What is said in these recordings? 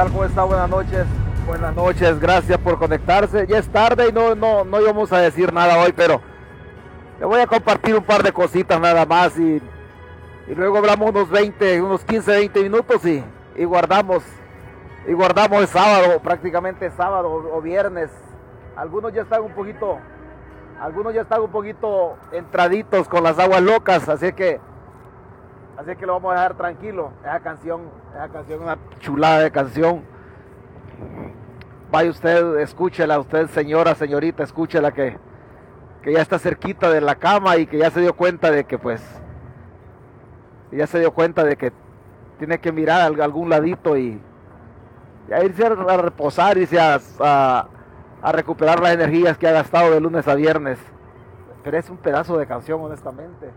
Hola, ¿qué tal? ¿Cómo está? Buenas noches. Buenas noches, gracias por conectarse. Ya es tarde y no, no, no íbamos a decir nada hoy, pero le voy a compartir un par de cositas nada más y, y luego hablamos unos 20, unos 15, 20 minutos y, y guardamos y guardamos el sábado, prácticamente sábado o viernes. Algunos ya están un poquito, algunos ya están un poquito entraditos con las aguas locas, así que Así que lo vamos a dejar tranquilo. Esa canción, esa canción, una chulada de canción. Vaya usted, escúchela, usted señora, señorita, escúchela que, que ya está cerquita de la cama y que ya se dio cuenta de que pues, ya se dio cuenta de que tiene que mirar a algún ladito y, y irse a reposar, irse a, a, a recuperar las energías que ha gastado de lunes a viernes. Pero es un pedazo de canción, honestamente.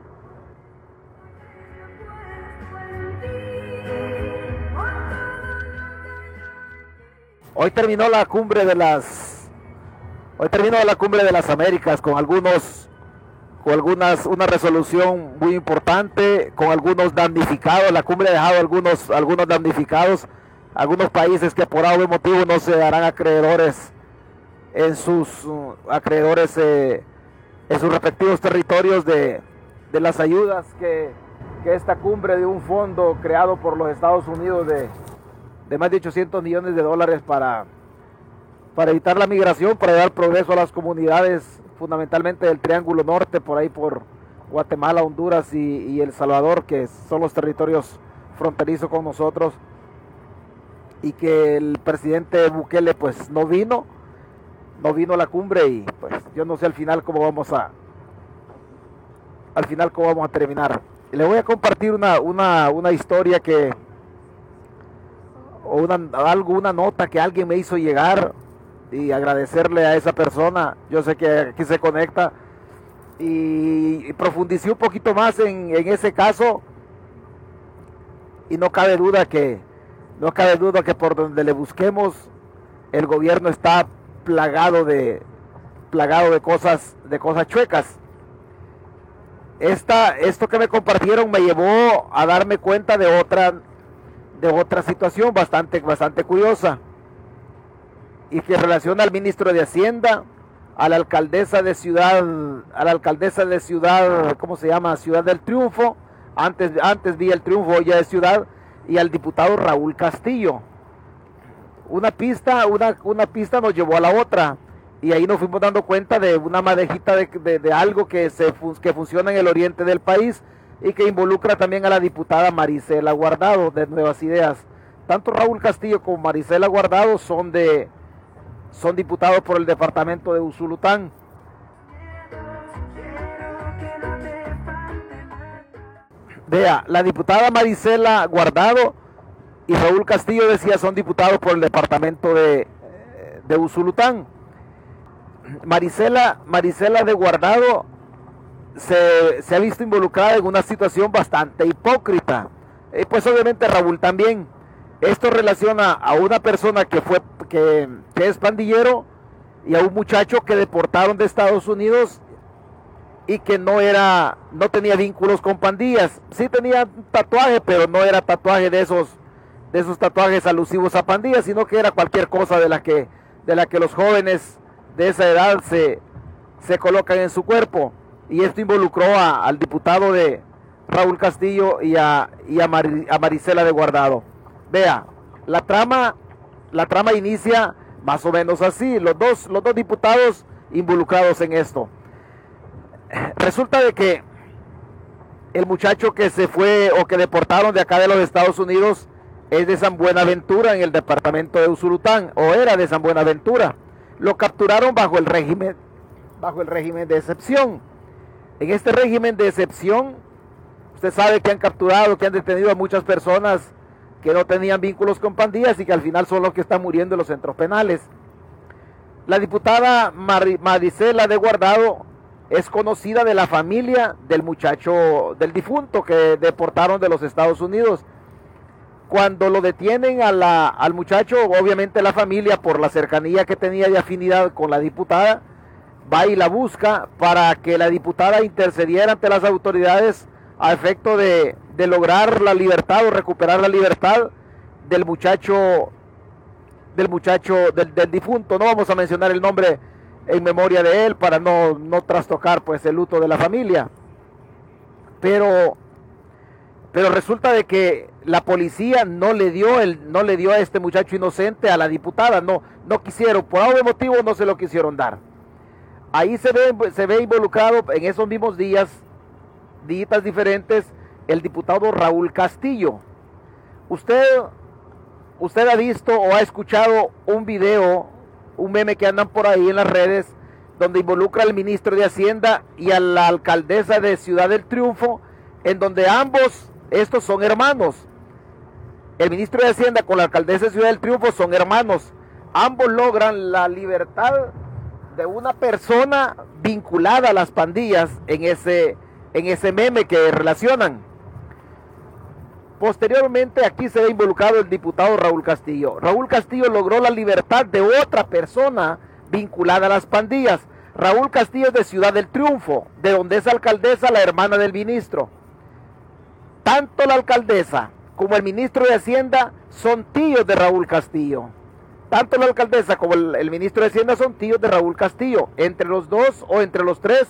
Hoy terminó la cumbre de las hoy terminó la cumbre de las Américas con algunos con algunas una resolución muy importante, con algunos damnificados, la cumbre ha dejado algunos algunos damnificados, algunos países que por algún motivo no se darán acreedores en sus uh, acreedores eh, en sus respectivos territorios de, de las ayudas que, que esta cumbre de un fondo creado por los Estados Unidos de de más de 800 millones de dólares para, para evitar la migración, para dar progreso a las comunidades, fundamentalmente del Triángulo Norte, por ahí por Guatemala, Honduras y, El Salvador, que son los territorios fronterizos con nosotros, y que el presidente Bukele pues no vino, no vino a la cumbre y pues yo no sé al final cómo vamos a, al final cómo vamos a terminar. Le voy a compartir una, una, una historia que o una, algo, nota que alguien me hizo llegar y agradecerle a esa persona. Yo sé que aquí se conecta y, profundicé un poquito más en, en, ese caso y no cabe duda que no cabe duda que por donde le busquemos el gobierno está plagado de plagado de cosas de cosas chuecas. Esta, esto que me compartieron me llevó a darme cuenta de otra de otra situación bastante, bastante curiosa y que relaciona al ministro de Hacienda, a la alcaldesa de Ciudad, a la alcaldesa de Ciudad, ¿cómo se llama? Ciudad del Triunfo, antes, antes vi el Triunfo, ya de Ciudad, y al diputado Raúl Castillo. Una pista, una, una pista nos llevó a la otra, y ahí nos fuimos dando cuenta de una madejita de, de, algo que, se, que funciona en el oriente del país, y que involucra también a la diputada Marisela Guardado de Nuevas Ideas. Tanto Raúl Castillo como Marisela Guardado son de son diputados por el departamento de Usulután. Vea, la diputada Marisela Guardado y Raúl Castillo decía son diputados por el departamento de, de Usulután. Marisela, de Guardado se, ha visto involucrada en una situación bastante hipócrita. Y pues obviamente Raúl también. Esto relaciona a una persona que fue que, es pandillero y a un muchacho que deportaron de Estados Unidos y que no era no tenía vínculos con pandillas. Sí tenía tatuaje, pero no era tatuaje de esos de esos tatuajes alusivos a pandillas, sino que era cualquier cosa de la que de la que los jóvenes de esa edad se se colocan en su cuerpo y esto involucró al diputado de Raúl Castillo y a, a, Marisela de Guardado. Vea, la trama, la trama inicia más o menos así, los dos, los dos diputados involucrados en esto. Resulta de que el muchacho que se fue o que deportaron de acá de los Estados Unidos es de San Buenaventura en el departamento de Usulután o era de San Buenaventura. Lo capturaron bajo el régimen bajo el régimen de excepción en este régimen de excepción, usted sabe que han capturado, que han detenido a muchas personas que no tenían vínculos con pandillas y que al final son los que están muriendo en los centros penales. La diputada Maricela de Guardado es conocida de la familia del muchacho, del difunto que deportaron de los Estados Unidos. Cuando lo detienen al muchacho, obviamente la familia, por la cercanía que tenía de afinidad con la diputada, va y la busca para que la diputada intercediera ante las autoridades a efecto de, lograr la libertad o recuperar la libertad del muchacho del muchacho, del, del, difunto. No vamos a mencionar el nombre en memoria de él para no, no trastocar pues el luto de la familia. Pero, pero resulta de que la policía no le dio el, no le dio a este muchacho inocente a la diputada, no, no quisieron, por algún motivo no se lo quisieron dar. Ahí se ve, involucrado en esos mismos días, días diferentes, el diputado Raúl Castillo. Usted, usted ha visto o ha escuchado un video, un meme que andan por ahí en las redes, donde involucra al ministro de Hacienda y a la alcaldesa de Ciudad del Triunfo, en donde ambos, estos son hermanos. El ministro de Hacienda con la alcaldesa de Ciudad del Triunfo son hermanos. Ambos logran la libertad de una persona vinculada a las pandillas en ese, en ese meme que relacionan. Posteriormente aquí se ve involucrado el diputado Raúl Castillo. Raúl Castillo logró la libertad de otra persona vinculada a las pandillas. Raúl Castillo es de Ciudad del Triunfo, de donde es alcaldesa la hermana del ministro. Tanto la alcaldesa como el ministro de Hacienda son tíos de Raúl Castillo. Tanto la alcaldesa como el, ministro de Hacienda son tíos de Raúl Castillo. Entre los dos o entre los tres,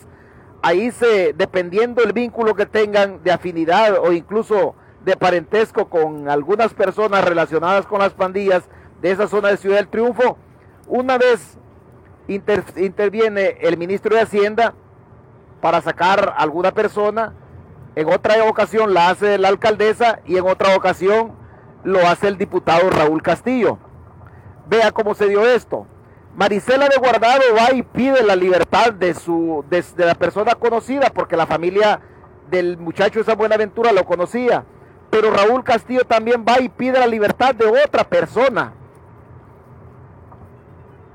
ahí se, dependiendo el vínculo que tengan de afinidad o incluso de parentesco con algunas personas relacionadas con las pandillas de esa zona de Ciudad del Triunfo, una vez interviene el ministro de Hacienda para sacar alguna persona, en otra ocasión la hace la alcaldesa y en otra ocasión lo hace el diputado Raúl Castillo. Vea cómo se dio esto. Marisela de Guardado va y pide la libertad de, su, de, la persona conocida, porque la familia del muchacho esa Buenaventura lo conocía. Pero Raúl Castillo también va y pide la libertad de otra persona.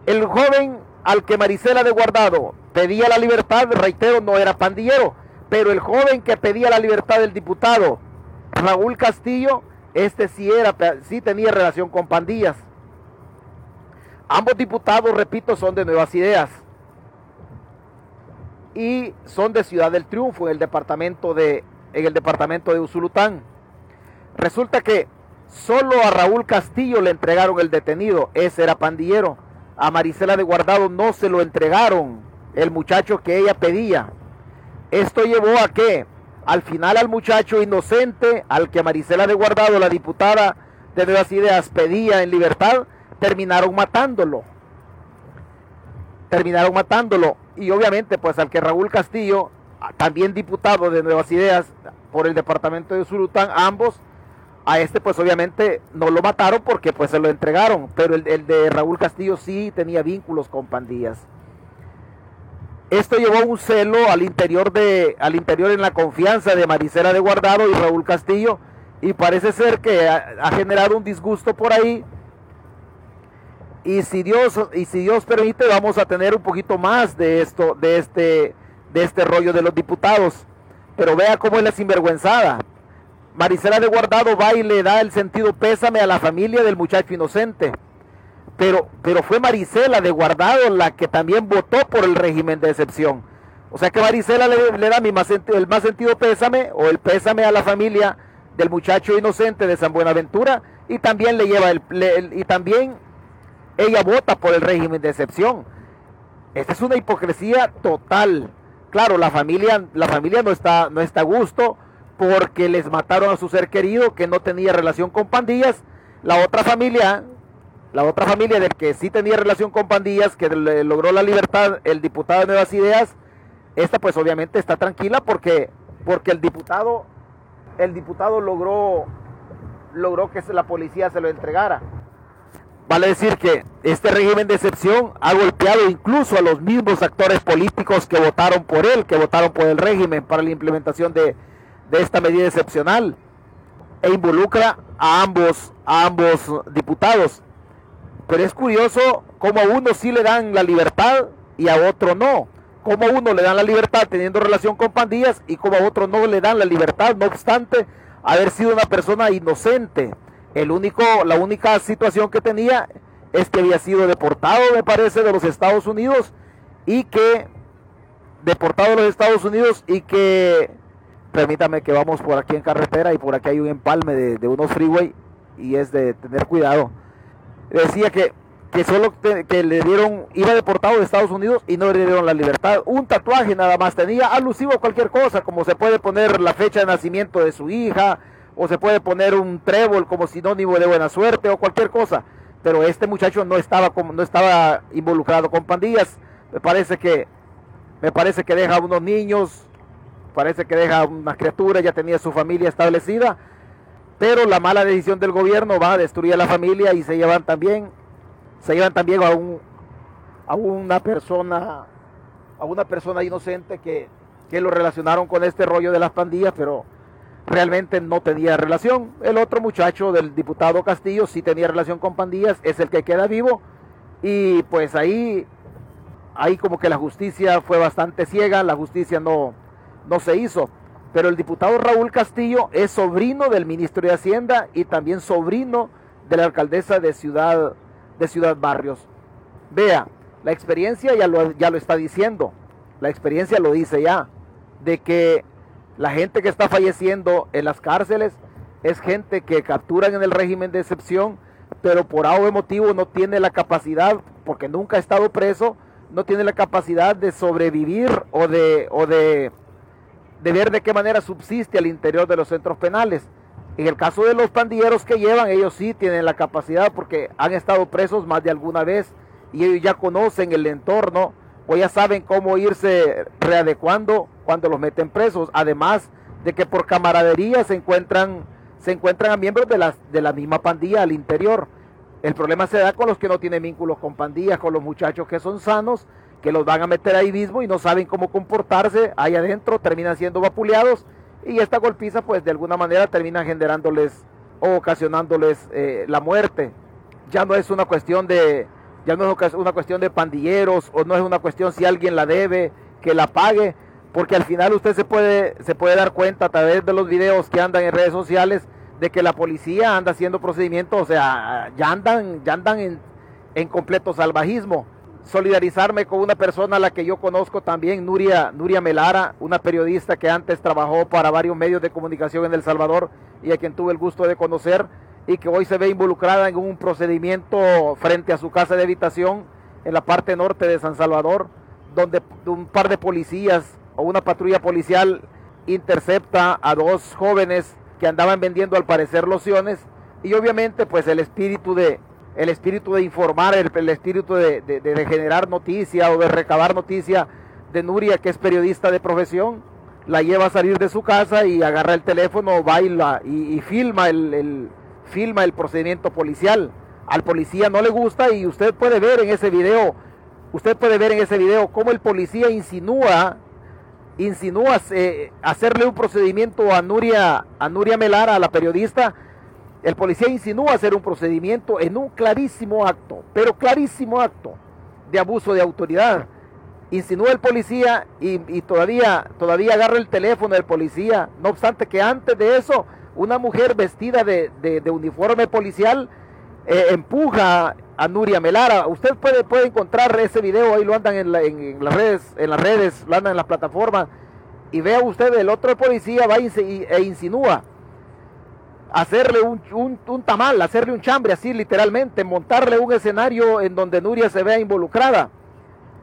El joven al que Marisela de Guardado pedía la libertad, reitero, no era pandillero, pero el joven que pedía la libertad del diputado, Raúl Castillo, este sí era, sí tenía relación con pandillas. Ambos diputados, repito, son de Nuevas Ideas y son de Ciudad del Triunfo en el departamento de en el departamento de Usulután. Resulta que solo a Raúl Castillo le entregaron el detenido, ese era pandillero. A Marisela de Guardado no se lo entregaron, el muchacho que ella pedía. Esto llevó a que al final al muchacho inocente, al que Marisela de Guardado, la diputada de Nuevas Ideas, pedía en libertad, terminaron matándolo. Terminaron matándolo. Y obviamente, pues al que Raúl Castillo, también diputado de Nuevas Ideas por el departamento de Surután, ambos, a este pues obviamente no lo mataron porque pues se lo entregaron, pero el, de Raúl Castillo sí tenía vínculos con pandillas. Esto llevó un celo al interior de, al interior en la confianza de Maricela de Guardado y Raúl Castillo, y parece ser que ha generado un disgusto por ahí y si Dios y si Dios permite vamos a tener un poquito más de esto de este de este rollo de los diputados. Pero vea cómo es la sinvergüenzada. Marisela de Guardado va y le da el sentido pésame a la familia del muchacho inocente. Pero pero fue Marisela de Guardado la que también votó por el régimen de excepción. O sea que Marisela le, da mi el más sentido pésame o el pésame a la familia del muchacho inocente de San Buenaventura y también le lleva el y también ella vota por el régimen de excepción. Esta es una hipocresía total. Claro, la familia, la familia no está, no está a gusto porque les mataron a su ser querido que no tenía relación con pandillas. La otra familia, la otra familia del que sí tenía relación con pandillas, que logró la libertad, el diputado de Nuevas Ideas, esta pues obviamente está tranquila porque, porque el diputado, el diputado logró, logró que la policía se lo entregara. Vale decir que este régimen de excepción ha golpeado incluso a los mismos actores políticos que votaron por él, que votaron por el régimen para la implementación de, esta medida excepcional e involucra a ambos, a ambos diputados. Pero es curioso cómo a uno sí le dan la libertad y a otro no. Cómo a uno le dan la libertad teniendo relación con pandillas y como a otro no le dan la libertad, no obstante haber sido una persona inocente. El único, la única situación que tenía es que había sido deportado, me parece, de los Estados Unidos y que deportado de los Estados Unidos y que permítame que vamos por aquí en carretera y por aquí hay un empalme de, unos freeway y es de tener cuidado. decía que, que solo que le dieron, iba deportado de Estados Unidos y no le dieron la libertad. Un tatuaje nada más tenía, alusivo a cualquier cosa, como se puede poner la fecha de nacimiento de su hija, o se puede poner un trébol como sinónimo de buena suerte, o cualquier cosa. Pero este muchacho no estaba, como, no estaba involucrado con pandillas. Me parece que, me parece que deja unos niños, parece que deja una criatura, ya tenía su familia establecida pero la mala decisión del gobierno va a destruir a la familia y se llevan también, se llevan también a, a una persona, a una persona inocente que, que lo relacionaron con este rollo de las pandillas, pero realmente no tenía relación. El otro muchacho del diputado Castillo sí tenía relación con pandillas, es el que queda vivo. Y pues ahí, ahí como que la justicia fue bastante ciega, la justicia no, no se hizo. Pero el diputado Raúl Castillo es sobrino del ministro de Hacienda y también sobrino de la alcaldesa de Ciudad, de Ciudad Barrios. Vea, la experiencia ya lo, ya lo está diciendo, la experiencia lo dice ya, de que la gente que está falleciendo en las cárceles es gente que capturan en el régimen de excepción, pero por algo motivo no tiene la capacidad, porque nunca ha estado preso, no tiene la capacidad de sobrevivir o de, de ver de qué manera subsiste al interior de los centros penales. En el caso de los pandilleros que llevan, ellos sí tienen la capacidad porque han estado presos más de alguna vez y ellos ya conocen el entorno o ya saben cómo irse readecuando cuando los meten presos. Además de que por camaradería se encuentran, se encuentran a miembros de, las, de la misma pandilla al interior. El problema se da con los que no tienen vínculos con pandillas, con los muchachos que son sanos que los van a meter ahí mismo y no saben cómo comportarse ahí adentro, terminan siendo vapuleados y esta golpiza pues de alguna manera termina generándoles o ocasionándoles eh, la muerte. Ya no es una cuestión de ya no es una cuestión de pandilleros o no es una cuestión si alguien la debe que la pague, porque al final usted se puede se puede dar cuenta a través de los videos que andan en redes sociales de que la policía anda haciendo procedimientos, o sea, ya andan ya andan en, en completo salvajismo. Solidarizarme con una persona a la que yo conozco también, Nuria, Nuria Melara, una periodista que antes trabajó para varios medios de comunicación en El Salvador y a quien tuve el gusto de conocer y que hoy se ve involucrada en un procedimiento frente a su casa de habitación en la parte norte de San Salvador, donde un par de policías o una patrulla policial intercepta a dos jóvenes que andaban vendiendo al parecer lociones. Y obviamente pues el espíritu de, el espíritu de informar, el, espíritu de, generar noticia o de recabar noticia de Nuria, que es periodista de profesión, la lleva a salir de su casa y agarra el teléfono, baila y, filma, el, filma el procedimiento policial. Al policía no le gusta y usted puede ver en ese video, usted puede ver en ese video cómo el policía insinúa, insinúa eh, hacerle un procedimiento a Nuria, a Nuria Melara, a la periodista, el policía insinúa hacer un procedimiento en un clarísimo acto, pero clarísimo acto de abuso de autoridad. Insinúa el policía y, todavía, todavía agarra el teléfono del policía. No obstante que antes de eso, una mujer vestida de, uniforme policial eh, empuja a Nuria Melara. Usted puede, puede encontrar ese video, ahí lo andan en, las redes, en las redes, lo andan en las plataformas. Y vea usted, el otro policía va e insinúa hacerle un, tamal, hacerle un chambre, así literalmente, montarle un escenario en donde Nuria se vea involucrada.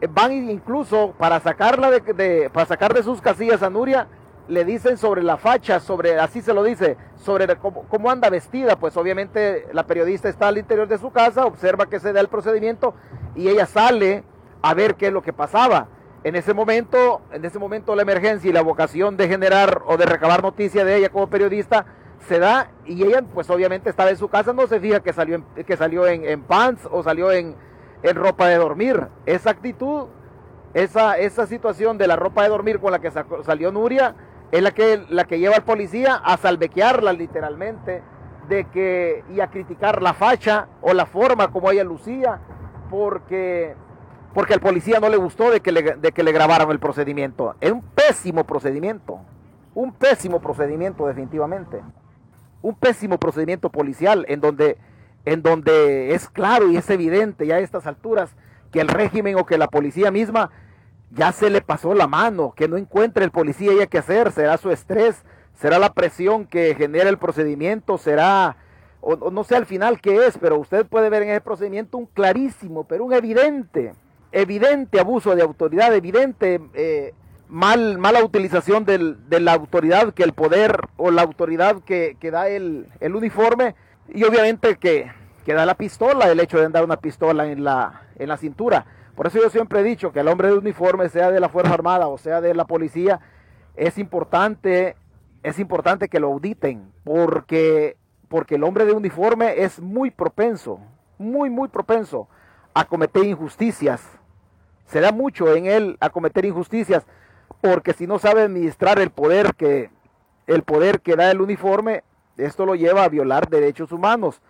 Eh, van incluso para sacarla de, para sacar de sus casillas a Nuria, le dicen sobre la facha, sobre, así se lo dice, sobre cómo, cómo, anda vestida, pues obviamente la periodista está al interior de su casa, observa que se da el procedimiento y ella sale a ver qué es lo que pasaba. En ese momento, en ese momento la emergencia y la vocación de generar o de recabar noticia de ella como periodista, se da y ella pues obviamente estaba en su casa, no se fija que salió en, que salió en, pants o salió en, ropa de dormir. Esa actitud, esa, esa situación de la ropa de dormir con la que salió Nuria es la que, la que lleva al policía a salvequearla literalmente de que, y a criticar la facha o la forma como ella lucía porque porque al policía no le gustó de que le, de que le grabaran el procedimiento. Es un pésimo procedimiento, un pésimo procedimiento definitivamente un pésimo procedimiento policial en donde, en donde es claro y es evidente ya a estas alturas que el régimen o que la policía misma ya se le pasó la mano, que no encuentre el policía ya qué hacer, será su estrés, será la presión que genera el procedimiento, será o, no sé al final qué es, pero usted puede ver en ese procedimiento un clarísimo, pero un evidente, evidente abuso de autoridad, evidente eh, mal, mala utilización de la autoridad que el poder o la autoridad que, da el, uniforme y obviamente que, que, da la pistola, el hecho de andar una pistola en la, en la cintura. Por eso yo siempre he dicho que el hombre de uniforme, sea de la Fuerza Armada o sea de la policía, es importante, es importante que lo auditen, porque, porque el hombre de uniforme es muy propenso, muy, muy propenso a cometer injusticias. Se da mucho en él a cometer injusticias, porque si no sabe administrar el poder que, el poder que da el uniforme, esto lo lleva a violar derechos humanos.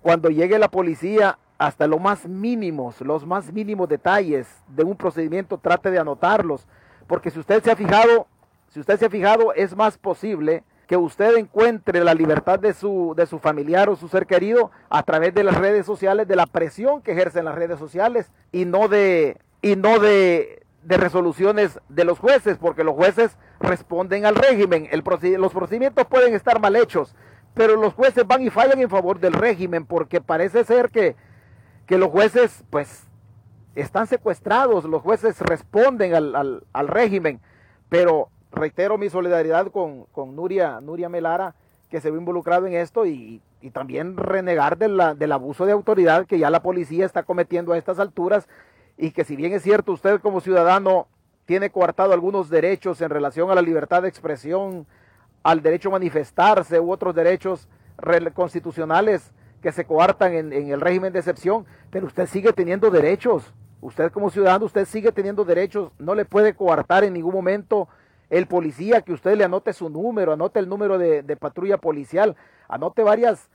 Cuando llegue la policía, hasta los más mínimos, los más mínimos detalles de un procedimiento, trate de anotarlos, porque si usted se ha fijado, si usted se ha fijado, es más posible que usted encuentre la libertad de su, de su familiar o su ser querido a través de las redes sociales, de la presión que ejercen las redes sociales y no de, y no de, de resoluciones de los jueces, porque los jueces responden al régimen. Los procedimientos pueden estar mal hechos, pero los jueces van y fallan en favor del régimen, porque parece ser que, que los jueces, pues, están secuestrados, los jueces responden al, al, al régimen, pero reitero mi solidaridad con, Nuria, Nuria Melara, que se ve involucrado en esto, y, también renegar del abuso de autoridad que ya la policía está cometiendo a estas alturas, y que si bien es cierto, usted como ciudadano tiene coartado algunos derechos en relación a la libertad de expresión, al derecho a manifestarse u otros derechos constitucionales que se coartan en, el régimen de excepción, pero usted sigue teniendo derechos. Usted como ciudadano, usted sigue teniendo derechos, no le puede coartar en ningún momento el policía, que usted le anote su número, anote el número de, patrulla policial, anote varias,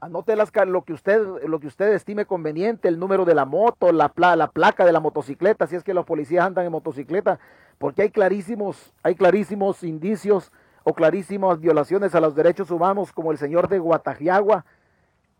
anote las, lo, que usted, lo que usted estime conveniente, el número de la moto, la, la placa de la motocicleta, si es que los policías andan en motocicleta, porque hay clarísimos, hay clarísimos indicios o clarísimas violaciones a los derechos humanos, como el señor de Guatajiagua,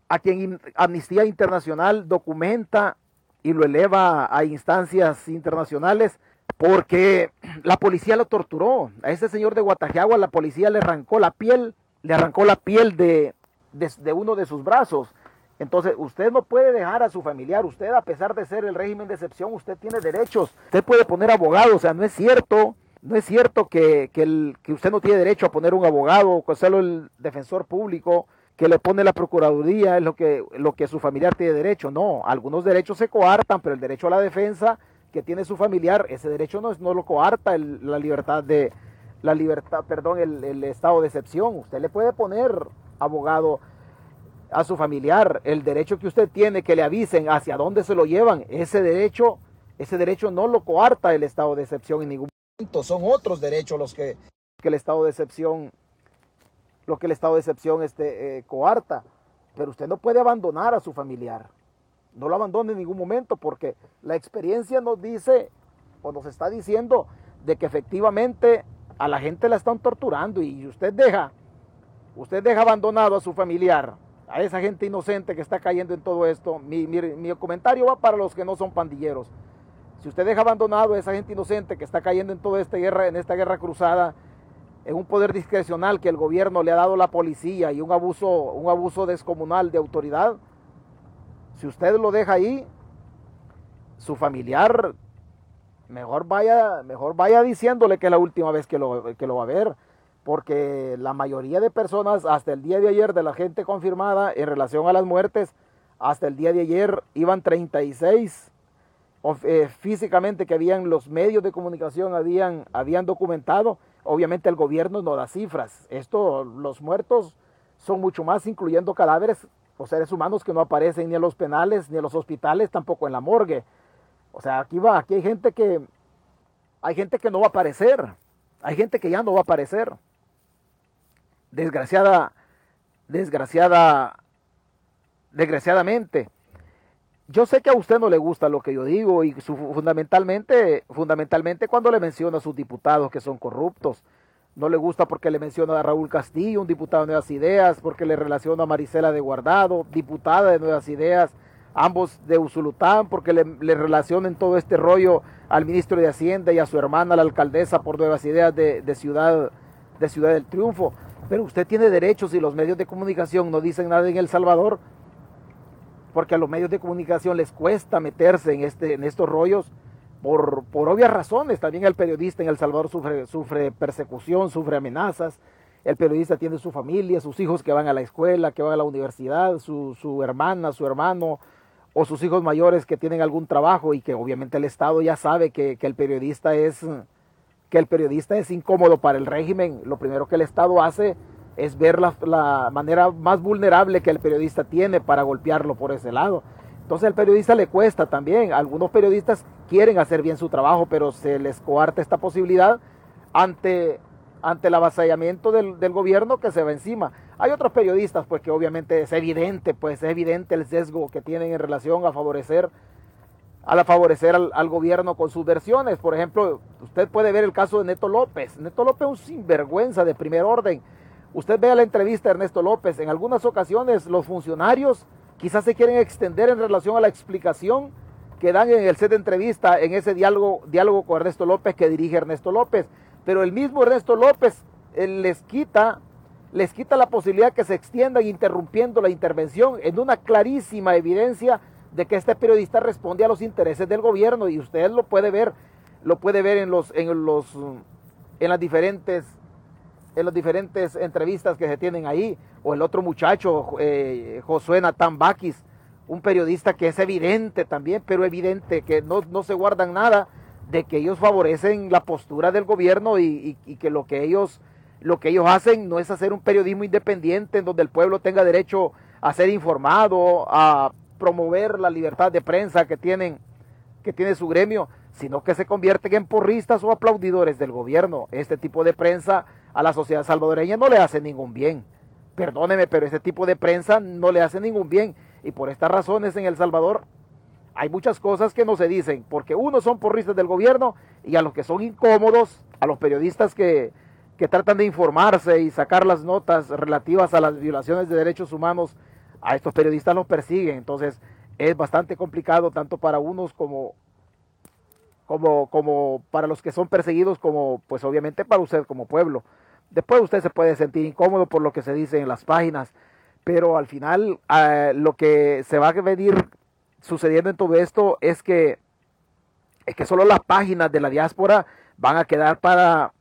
a quien Amnistía Internacional documenta y lo eleva a instancias internacionales porque la policía lo torturó. A ese señor de Guatajeagua la policía le arrancó la piel, le arrancó la piel de, de, uno de sus brazos. Entonces, usted no puede dejar a su familiar, usted a pesar de ser el régimen de excepción, usted tiene derechos, usted puede poner abogado, o sea, no es cierto, no es cierto que, el, que usted no tiene derecho a poner un abogado, o solo el defensor público que le pone la procuraduría es lo que, lo que su familiar tiene derecho, no, algunos derechos se coartan, pero el derecho a la defensa que tiene su familiar, ese derecho no, no lo coarta la libertad de, la libertad, perdón, el, estado de excepción. Usted le puede poner abogado a su familiar, el derecho que usted tiene que le avisen hacia dónde se lo llevan, ese derecho, ese derecho no lo coarta el estado de excepción en ningún momento. Son otros derechos los que, el estado de excepción, lo que el estado de excepción este, eh, coarta. Pero usted no puede abandonar a su familiar no lo abandone en ningún momento porque la experiencia nos dice o nos está diciendo de que efectivamente a la gente la están torturando y usted deja, usted deja abandonado a su familiar, a esa gente inocente que está cayendo en todo esto. Mi, mi comentario va para los que no son pandilleros. Si usted deja abandonado a esa gente inocente que está cayendo en toda esta guerra, en esta guerra cruzada, en un poder discrecional que el gobierno le ha dado a la policía y un abuso, un abuso descomunal de autoridad, si usted lo deja ahí, su familiar mejor vaya, mejor vaya diciéndole que es la última vez que lo, que lo va a ver, porque la mayoría de personas hasta el día de ayer de la gente confirmada en relación a las muertes, hasta el día de ayer iban 36 eh, físicamente que habían los medios de comunicación habían, habían documentado. Obviamente el gobierno no da cifras. Esto, los muertos son mucho más, incluyendo cadáveres los seres humanos que no aparecen ni en los penales, ni en los hospitales, tampoco en la morgue. O sea, aquí va, aquí hay gente que hay gente que no va a aparecer. Hay gente que ya no va a aparecer. Desgraciada, desgraciada, desgraciadamente. Yo sé que a usted no le gusta lo que yo digo y fundamentalmente, fundamentalmente cuando le menciono a sus diputados que son corruptos, no le gusta porque le menciona a Raúl Castillo, un diputado de Nuevas Ideas, porque le relaciona a Marisela de Guardado, diputada de Nuevas Ideas, ambos de Usulután, porque le, le relacionan todo este rollo al ministro de Hacienda y a su hermana, la alcaldesa por Nuevas Ideas de, Ciudad, de Ciudad del Triunfo. pero usted tiene derechos y los medios de comunicación no dicen nada en El Salvador, porque a los medios de comunicación les cuesta meterse en, este, en estos rollos por, por obvias razones. También el periodista en El Salvador sufre, sufre persecución, sufre amenazas. El periodista tiene su familia, sus hijos que van a la escuela, que van a la universidad, su, su hermana, su hermano, o sus hijos mayores que tienen algún trabajo y que obviamente el Estado ya sabe que, que, el periodista es que el periodista es incómodo para el régimen, lo primero que el Estado hace es ver la, la, manera más vulnerable que el periodista tiene para golpearlo por ese lado. Entonces al periodista le cuesta también. Algunos periodistas quieren hacer bien su trabajo, pero se les coarta esta posibilidad ante, ante el avasallamiento del, del gobierno que se va encima. Hay otros periodistas, pues que obviamente es evidente, pues es evidente el sesgo que tienen en relación a favorecer, a favorecer al, al, gobierno con sus versiones. Por ejemplo, usted puede ver el caso de Neto López. Neto López es un sinvergüenza de primer orden. Usted vea la entrevista de Ernesto López. En algunas ocasiones los funcionarios quizás se quieren extender en relación a la explicación que dan en el set de entrevista, en ese diálogo, diálogo con Ernesto López que dirige Ernesto López. Pero el mismo Ernesto López les quita les quita la posibilidad que se extiendan interrumpiendo la intervención en una clarísima evidencia de que este periodista responde a los intereses del gobierno y usted lo puede ver, lo puede ver en los en los en las diferentes en las diferentes entrevistas que se tienen ahí o el otro muchacho eh, Josué Natán Baquis, un periodista que es evidente también, pero evidente que no, no, se guardan nada de que ellos favorecen la postura del gobierno y, que lo que ellos lo que ellos hacen no es hacer un periodismo independiente en donde el pueblo tenga derecho a ser informado, a promover la libertad de prensa que tienen que tiene su gremio, sino que se convierten en porristas o aplaudidores del gobierno. Este tipo de prensa a la sociedad salvadoreña no le hace ningún bien. Perdóneme, pero este tipo de prensa no le hace ningún bien. Y por estas razones en El Salvador hay muchas cosas que no se dicen, porque unos son porristas del gobierno y a los que son incómodos, a los periodistas que, que tratan de informarse y sacar las notas relativas a las violaciones de derechos humanos, a estos periodistas los persiguen. Entonces es bastante complicado tanto para unos como, como, como para los que son perseguidos, como pues obviamente para usted como pueblo. Después usted se puede sentir incómodo por lo que se dice en las páginas, pero al final eh, lo que se va a venir sucediendo en todo esto es que, es que solo las páginas de la diáspora van a quedar para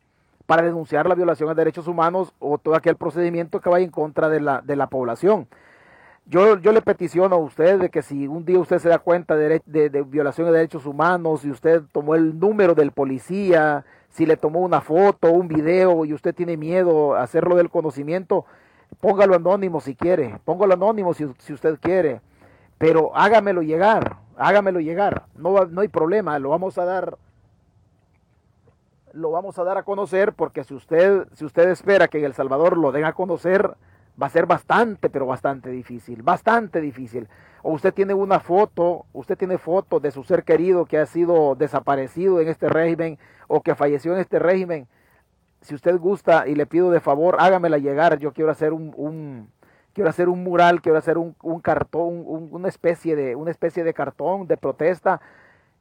para denunciar la violación de derechos humanos o todo aquel procedimiento que vaya en contra de la, de la población. Yo, yo le peticiono a usted de que si un día usted se da cuenta de, de, violación de derechos humanos, si usted tomó el número del policía, si le tomó una foto, un video y usted tiene miedo a hacerlo del conocimiento, póngalo anónimo si quiere, póngalo anónimo si, si usted quiere, pero hágamelo llegar, hágamelo llegar, no, no hay problema, lo vamos a dar lo vamos a dar a conocer porque si usted, si usted espera que en El Salvador lo den a conocer, va a ser bastante, pero bastante difícil, bastante difícil. O usted tiene una foto, usted tiene fotos de su ser querido que ha sido desaparecido en este régimen o que falleció en este régimen. Si usted gusta y le pido de favor, hágamela llegar. Yo quiero hacer un, quiero hacer un mural, quiero hacer un, cartón, un, una especie de una especie de cartón de protesta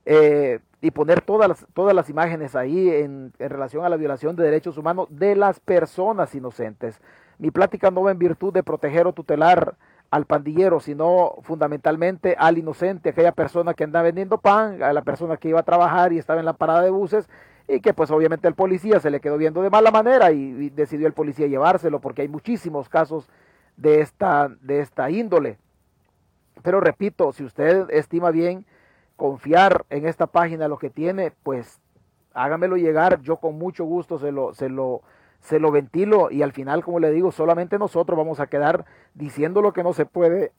eh, y poner todas las, todas las imágenes ahí en, relación a la violación de derechos humanos de las personas inocentes. Mi plática no va en virtud de proteger o tutelar al pandillero, sino fundamentalmente al inocente, aquella persona que anda vendiendo pan, a la persona que iba a trabajar y estaba en la parada de buses y que pues obviamente el policía se le quedó viendo de mala manera y, y decidió el policía llevárselo porque hay muchísimos casos de esta, de esta índole. Pero repito, si usted estima bien, confiar en esta página lo que tiene, pues hágamelo llegar, yo con mucho gusto se lo, se lo, se lo ventilo y al final, como le digo, solamente nosotros vamos a quedar diciendo lo que no se puede,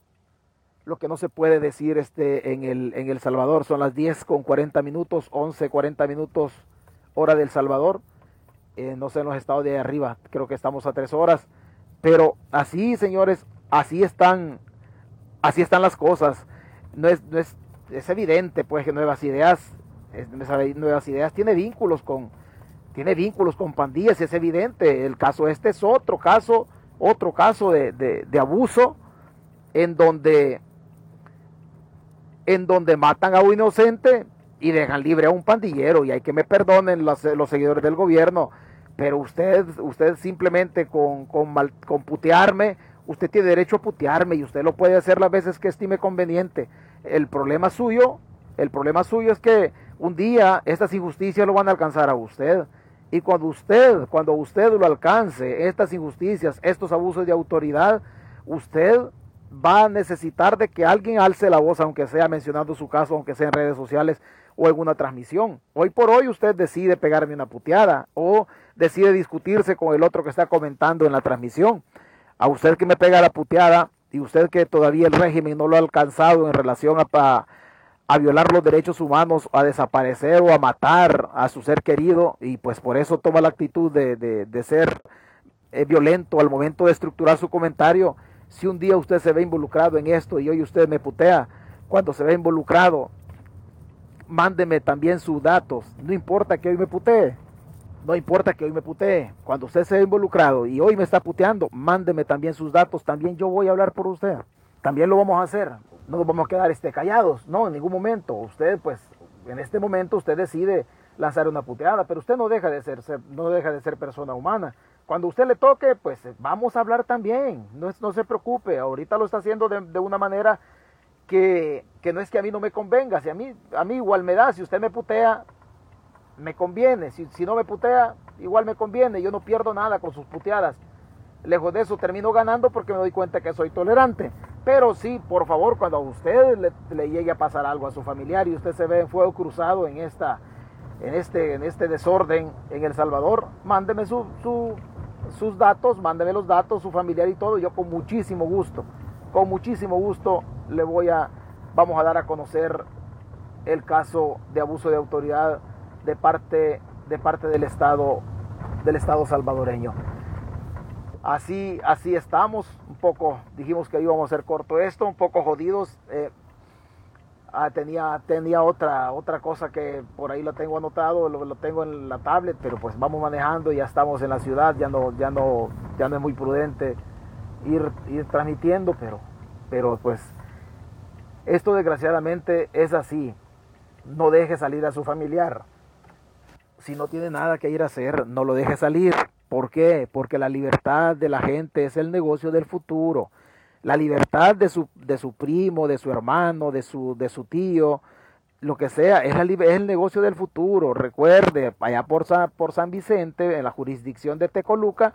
lo que no se puede decir este, en, el, en El Salvador. Son las 10 con 40 minutos, 11, 40 minutos hora del Salvador. Eh, no sé en los estados de arriba, creo que estamos a tres horas. Pero así, señores, así están, así están las cosas. No es, no es es evidente pues que Nuevas Ideas, Nuevas Ideas tiene vínculos con, tiene vínculos con pandillas, es evidente. El caso este es otro caso, otro caso de, de, abuso en donde, en donde matan a un inocente y dejan libre a un pandillero. Y hay que me perdonen los, los seguidores del gobierno, pero usted, usted simplemente con, con, con putearme, usted tiene derecho a putearme y usted lo puede hacer las veces que estime conveniente. El problema suyo, el problema suyo es que un día estas injusticias lo van a alcanzar a usted. Y cuando usted, cuando usted lo alcance, estas injusticias, estos abusos de autoridad, usted va a necesitar de que alguien alce la voz, aunque sea mencionando su caso, aunque sea en redes sociales o en una transmisión. Hoy por hoy usted decide pegarme una puteada o decide discutirse con el otro que está comentando en la transmisión. A usted que me pega la puteada y usted que todavía el régimen no lo ha alcanzado en relación a, a violar los derechos humanos, a desaparecer o a matar a su ser querido y pues por eso toma la actitud de, de, ser eh, violento al momento de estructurar su comentario. Si un día usted se ve involucrado en esto y hoy usted me putea, cuando se ve involucrado, mándeme también sus datos. No importa que hoy me putee. No importa que hoy me putee. Cuando usted se ve involucrado y hoy me está puteando, mándeme también sus datos. También yo voy a hablar por usted. También lo vamos a hacer. No nos vamos a quedar este, callados. No, en ningún momento. Usted, pues, en este momento usted decide lanzar una puteada, pero usted no deja de ser, no deja de ser persona humana. Cuando usted le toque, pues vamos a hablar también. No, no se preocupe. Ahorita lo está haciendo de, de una manera que, no es que a mí no me convenga, si a mí, a mí igual me da, si usted me putea, me conviene, si, si no me putea, igual me conviene, yo no pierdo nada con sus puteadas. Lejos de eso termino ganando porque me doy cuenta que soy tolerante. Pero sí, por favor, cuando a usted le, llegue a pasar algo a su familiar y usted se ve en fuego cruzado en, esta, en, este, en este desorden en El Salvador, mándeme su, sus datos, mándeme los datos, su familiar y todo, yo con muchísimo gusto con muchísimo gusto le voy a, vamos a dar a conocer el caso de abuso de autoridad de parte, de parte del Estado, del Estado salvadoreño. Así, así estamos, un poco, dijimos que íbamos a hacer corto esto, un poco jodidos. Eh, ah, tenía, tenía otra, otra cosa que por ahí lo tengo anotado, lo, tengo en la tablet, pero pues vamos manejando, ya estamos en la ciudad, ya no, ya no, ya no es muy prudente ir, transmitiendo, pero, pero pues esto desgraciadamente es así. No deje salir a su familiar. Si no tiene nada que ir a hacer, no lo deje salir. ¿Por qué? Porque la libertad de la gente es el negocio del futuro. La libertad de su, de su primo, de su hermano, de su, de su tío, lo que sea, es, el negocio del futuro. Recuerde, allá por por San Vicente, en la jurisdicción de Tecoluca,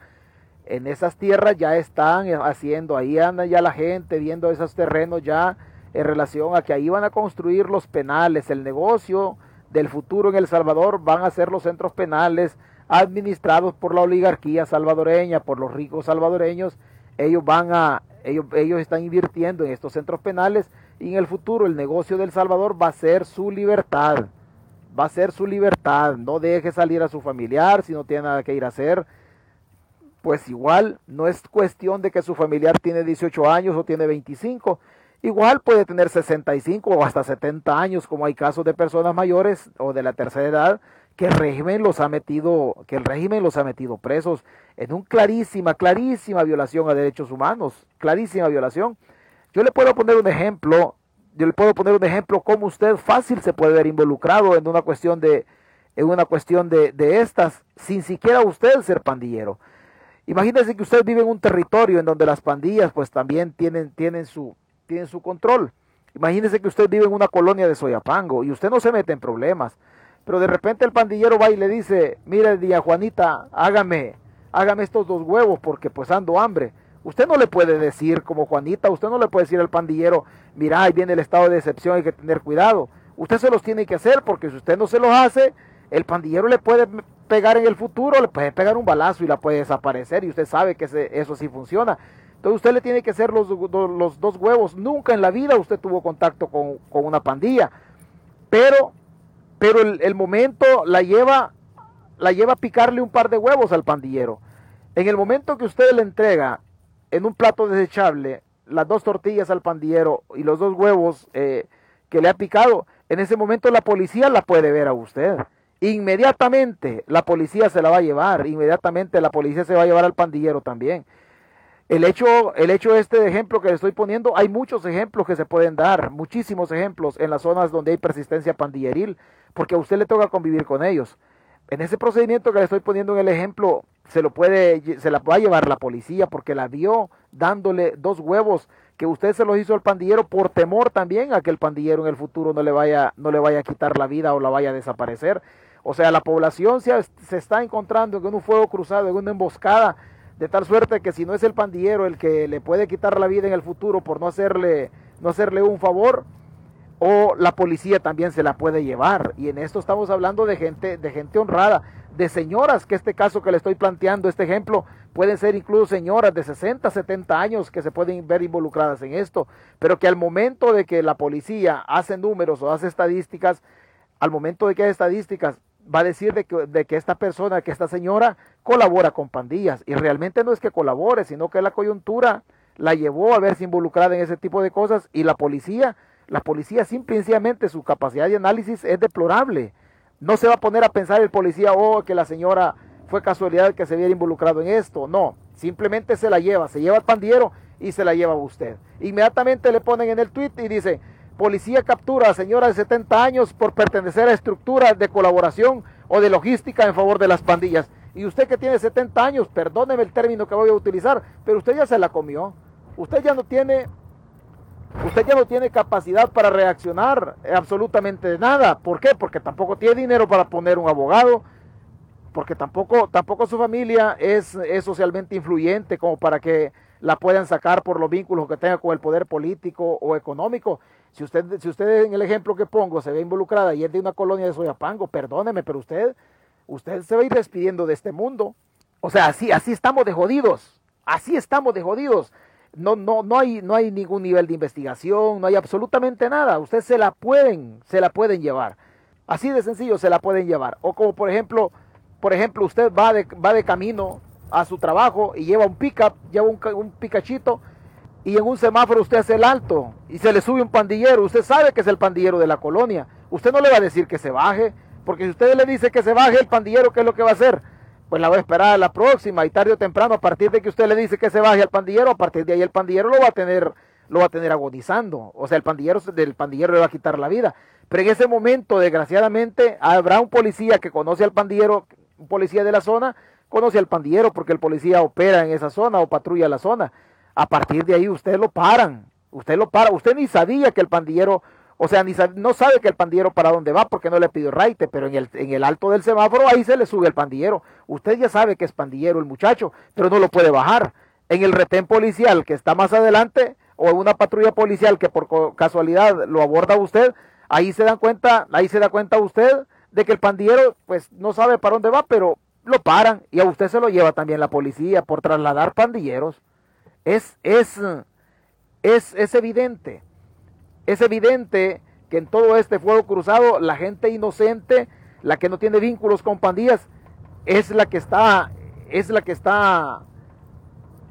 en esas tierras ya están haciendo, ahí anda ya la gente viendo esos terrenos ya en relación a que ahí van a construir los penales, el negocio del futuro en El Salvador van a ser los centros penales administrados por la oligarquía salvadoreña, por los ricos salvadoreños, ellos van a, ellos, ellos están invirtiendo en estos centros penales y en el futuro el negocio del Salvador va a ser su libertad, va a ser su libertad, no deje salir a su familiar si no tiene nada que ir a hacer, pues igual no es cuestión de que su familiar tiene 18 años o tiene 25. Igual puede tener 65 o hasta 70 años, como hay casos de personas mayores o de la tercera edad que el régimen los ha metido, que el régimen los ha metido presos en una clarísima, clarísima violación a derechos humanos, clarísima violación. Yo le puedo poner un ejemplo, yo le puedo poner un ejemplo cómo usted fácil se puede ver involucrado en una cuestión de, en una cuestión de, de estas, sin siquiera usted ser pandillero. Imagínense que usted vive en un territorio en donde las pandillas pues también tienen, tienen, su, tienen su control. Imagínense que usted vive en una colonia de Soyapango y usted no se mete en problemas. Pero de repente el pandillero va y le dice, mire, día Juanita, hágame, hágame estos dos huevos porque pues ando hambre. Usted no le puede decir como Juanita, usted no le puede decir al pandillero, mira, ahí viene el estado de excepción, hay que tener cuidado. Usted se los tiene que hacer porque si usted no se los hace, el pandillero le puede pegar en el futuro, le puede pegar un balazo y la puede desaparecer y usted sabe que eso sí funciona. Entonces usted le tiene que hacer los, los dos huevos. Nunca en la vida usted tuvo contacto con, una pandilla. Pero, pero el, momento la lleva, la lleva a picarle un par de huevos al pandillero. En el momento que usted le entrega en un plato desechable las dos tortillas al pandillero y los dos huevos eh, que le ha picado, en ese momento la policía la puede ver a usted inmediatamente la policía se la va a llevar, inmediatamente la policía se va a llevar al pandillero también. El hecho, el hecho este ejemplo que le estoy poniendo, hay muchos ejemplos que se pueden dar, muchísimos ejemplos en las zonas donde hay persistencia pandilleril, porque a usted le toca convivir con ellos. En ese procedimiento que le estoy poniendo en el ejemplo, se lo puede, se la va a llevar la policía porque la vio dándole dos huevos que usted se los hizo al pandillero por temor también a que el pandillero en el futuro no le vaya, no le vaya a quitar la vida o la vaya a desaparecer. O sea, la población se, se está encontrando en un fuego cruzado, en una emboscada, de tal suerte que si no es el pandillero el que le puede quitar la vida en el futuro por no hacerle, no hacerle un favor, o la policía también se la puede llevar. Y en esto estamos hablando de gente, de gente honrada, de señoras, que este caso que le estoy planteando, este ejemplo, pueden ser incluso señoras de 60, 70 años que se pueden ver involucradas en esto, pero que al momento de que la policía hace números o hace estadísticas, al momento de que hay estadísticas, va a decir de que, de que, esta persona, que esta señora colabora con pandillas. Y realmente no es que colabore, sino que la coyuntura la llevó a verse involucrada en ese tipo de cosas y la policía, la policía simplemente su capacidad de análisis es deplorable. No se va a poner a pensar el policía, oh, que la señora fue casualidad que se viera involucrado en esto. No, simplemente se la lleva, se lleva al pandillero y se la lleva a usted. Inmediatamente le ponen en el tweet y dice, Policía captura a señora de 70 años por pertenecer a estructuras de colaboración o de logística en favor de las pandillas. Y usted que tiene 70 años, perdóneme el término que voy a utilizar, pero usted ya se la comió. Usted ya no tiene usted ya no tiene capacidad para reaccionar absolutamente de nada. ¿Por qué? Porque tampoco tiene dinero para poner un abogado, porque tampoco, tampoco su familia es, es socialmente influyente como para que la puedan sacar por los vínculos que tenga con el poder político o económico. Si usted, si usted en el ejemplo que pongo se ve involucrada y es de una colonia de Soyapango, perdóneme, pero usted, usted se va a ir despidiendo de este mundo. O sea, así, así estamos de jodidos. Así estamos de jodidos. No, no, no hay, no hay ningún nivel de investigación, no hay absolutamente nada. Usted se la pueden, se la pueden llevar. Así de sencillo se la pueden llevar. O como por ejemplo, por ejemplo, usted va de, va de camino a su trabajo y lleva un pickup, lleva un, un picachito y en un semáforo usted hace el alto y se le sube un pandillero, usted sabe que es el pandillero de la colonia, usted no le va a decir que se baje, porque si usted le dice que se baje el pandillero, ¿qué es lo que va a hacer? Pues la va a esperar a la próxima y tarde o temprano, a partir de que usted le dice que se baje al pandillero, a partir de ahí el pandillero lo va a tener, lo va a tener agonizando, o sea, el pandillero del pandillero le va a quitar la vida. Pero en ese momento, desgraciadamente, habrá un policía que conoce al pandillero, un policía de la zona, conoce al pandillero porque el policía opera en esa zona o patrulla la zona a partir de ahí usted lo paran, usted lo para, usted ni sabía que el pandillero, o sea, ni no sabe que el pandillero para dónde va porque no le pidió raite, pero en el, en el alto del semáforo ahí se le sube el pandillero. Usted ya sabe que es pandillero el muchacho, pero no lo puede bajar. En el retén policial que está más adelante, o en una patrulla policial que por casualidad lo aborda usted, ahí se dan cuenta, ahí se da cuenta usted de que el pandillero pues no sabe para dónde va, pero lo paran y a usted se lo lleva también la policía por trasladar pandilleros. Es, es, es, es evidente, es evidente que en todo este fuego cruzado la gente inocente, la que no tiene vínculos con pandillas, es la que está, es la que está,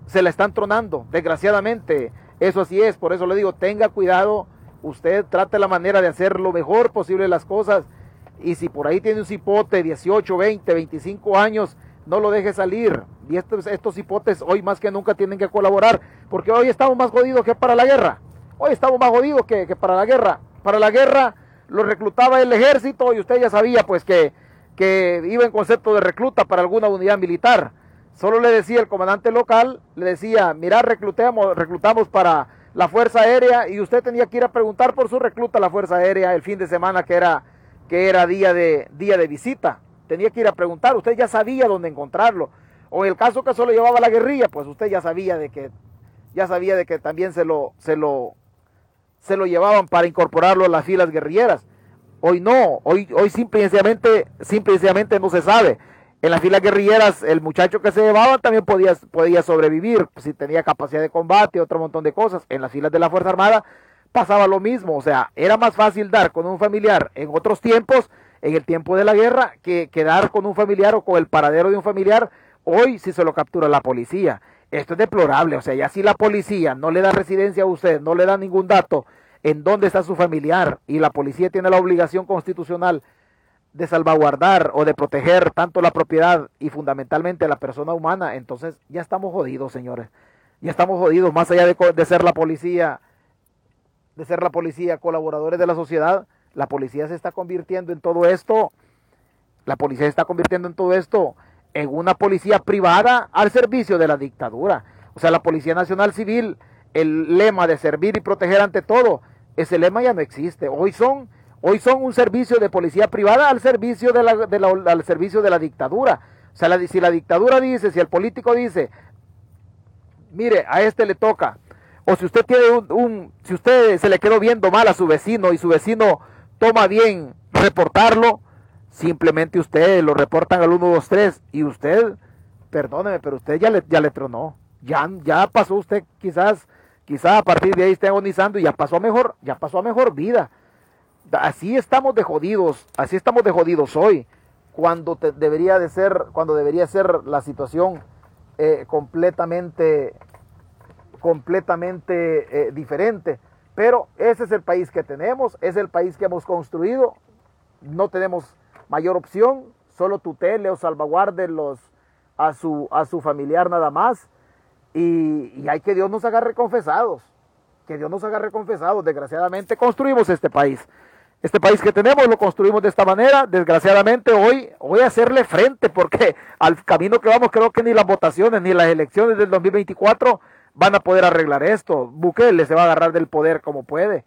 se la están tronando, desgraciadamente. Eso así es, por eso le digo, tenga cuidado, usted trate la manera de hacer lo mejor posible las cosas. Y si por ahí tiene un cipote, 18, 20, 25 años, no lo deje salir. Y estos, estos hipotes hoy más que nunca tienen que colaborar, porque hoy estamos más jodidos que para la guerra. Hoy estamos más jodidos que, que para la guerra. Para la guerra lo reclutaba el ejército y usted ya sabía pues que, que iba en concepto de recluta para alguna unidad militar. Solo le decía el comandante local, le decía, mira, reclutamos, reclutamos para la Fuerza Aérea y usted tenía que ir a preguntar por su recluta a la Fuerza Aérea el fin de semana que era, que era día, de, día de visita tenía que ir a preguntar, usted ya sabía dónde encontrarlo. O en el caso que solo llevaba la guerrilla, pues usted ya sabía de que ya sabía de que también se lo se lo se lo llevaban para incorporarlo a las filas guerrilleras. Hoy no, hoy hoy simplemente simplemente no se sabe. En las filas guerrilleras el muchacho que se llevaba también podía, podía sobrevivir si tenía capacidad de combate, otro montón de cosas. En las filas de la Fuerza Armada pasaba lo mismo, o sea, era más fácil dar con un familiar en otros tiempos en el tiempo de la guerra que quedar con un familiar o con el paradero de un familiar hoy si se lo captura la policía. Esto es deplorable, o sea, ya si la policía no le da residencia a usted, no le da ningún dato en dónde está su familiar y la policía tiene la obligación constitucional de salvaguardar o de proteger tanto la propiedad y fundamentalmente la persona humana, entonces ya estamos jodidos, señores. Ya estamos jodidos, más allá de, de ser la policía, de ser la policía, colaboradores de la sociedad, la policía se está convirtiendo en todo esto La policía se está convirtiendo en todo esto en una policía privada al servicio de la dictadura. O sea, la Policía Nacional Civil, el lema de servir y proteger ante todo, ese lema ya no existe. Hoy son, hoy son un servicio de policía privada al servicio de la, al servicio de la dictadura. O sea, si la dictadura dice, si el político dice, mire, a este le toca, o si usted tiene un, si usted se le quedó viendo mal a su vecino y su vecino toma bien reportarlo, simplemente usted lo reportan al 123 y usted, perdóneme, pero usted ya le, ya le tronó. Ya, ya pasó usted quizás, quizás a partir de ahí esté agonizando y ya pasó a mejor, ya pasó a mejor vida. Así estamos de jodidos, así estamos de jodidos hoy, cuando debería de ser, cuando debería ser la situación eh, completamente, completamente eh, diferente. Pero ese es el país que tenemos, es el país que hemos construido. No tenemos mayor opción, solo tutele o salvaguarde los, a, su, a su familiar nada más. Y, hay que Dios nos agarre confesados, que Dios nos agarre confesados. Desgraciadamente construimos este país. Este país que tenemos lo construimos de esta manera. Desgraciadamente hoy voy a hacerle frente porque al camino que vamos creo que ni las votaciones ni las elecciones del 2024 van a poder arreglar esto. Bukele se va a agarrar del poder como puede.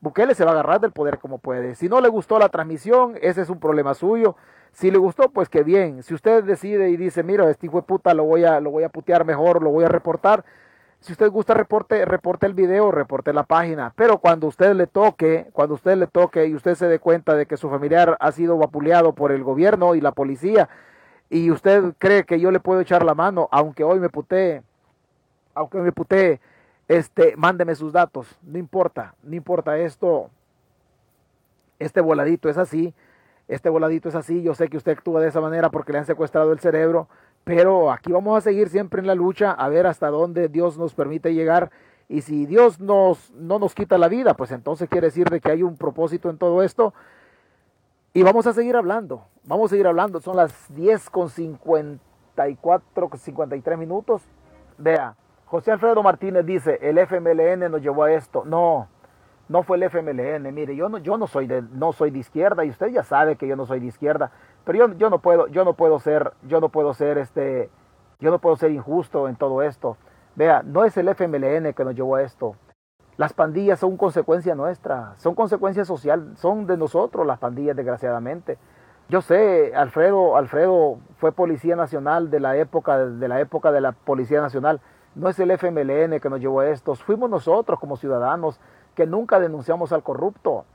Bukele se va a agarrar del poder como puede. Si no le gustó la transmisión, ese es un problema suyo. Si le gustó, pues que bien. Si usted decide y dice, mira, este hijo de puta lo voy a, lo voy a putear mejor, lo voy a reportar. Si usted gusta, reporte, reporte el video, reporte la página. Pero cuando usted le toque, cuando usted le toque y usted se dé cuenta de que su familiar ha sido vapuleado por el gobierno y la policía, y usted cree que yo le puedo echar la mano, aunque hoy me putee, aunque me putee, este, mándeme sus datos, no importa, no importa esto, este voladito es así, este voladito es así, yo sé que usted actúa de esa manera porque le han secuestrado el cerebro, pero aquí vamos a seguir siempre en la lucha a ver hasta dónde Dios nos permite llegar y si Dios nos, no nos quita la vida, pues entonces quiere decir de que hay un propósito en todo esto y vamos a seguir hablando, vamos a seguir hablando, son las 10 con 54, 53 minutos, vea. José Alfredo Martínez dice, el FMLN nos llevó a esto. No, no fue el FMLN. Mire, yo no, yo no soy de, no soy de izquierda y usted ya sabe que yo no soy de izquierda. Pero yo, yo no puedo, yo no puedo ser, yo no puedo ser este, yo no puedo ser injusto en todo esto. Vea, no es el FMLN que nos llevó a esto. Las pandillas son consecuencia nuestra, son consecuencia social, son de nosotros las pandillas, desgraciadamente. Yo sé, Alfredo, Alfredo fue policía nacional de la época, de la época de la policía nacional. No es el FMLN que nos llevó a esto, fuimos nosotros como ciudadanos que nunca denunciamos al corrupto.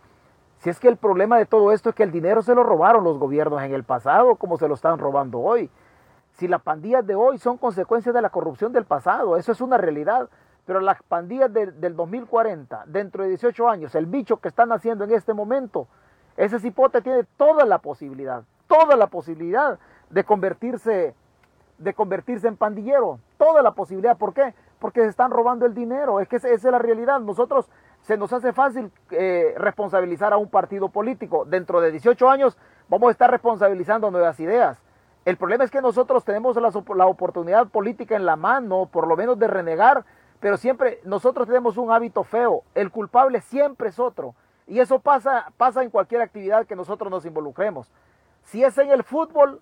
Si es que el problema de todo esto es que el dinero se lo robaron los gobiernos en el pasado, como se lo están robando hoy. Si las pandillas de hoy son consecuencias de la corrupción del pasado, eso es una realidad. Pero las pandillas del 2040, dentro de 18 años, el bicho que están haciendo en este momento, ese cipote tiene toda la posibilidad, toda la posibilidad de convertirse de convertirse en pandillero. Toda la posibilidad. ¿Por qué? Porque se están robando el dinero. Es que esa es la realidad. Nosotros se nos hace fácil eh, responsabilizar a un partido político. Dentro de 18 años vamos a estar responsabilizando nuevas ideas. El problema es que nosotros tenemos la, la oportunidad política en la mano, por lo menos de renegar, pero siempre nosotros tenemos un hábito feo. El culpable siempre es otro. Y eso pasa, pasa en cualquier actividad que nosotros nos involucremos. Si es en el fútbol,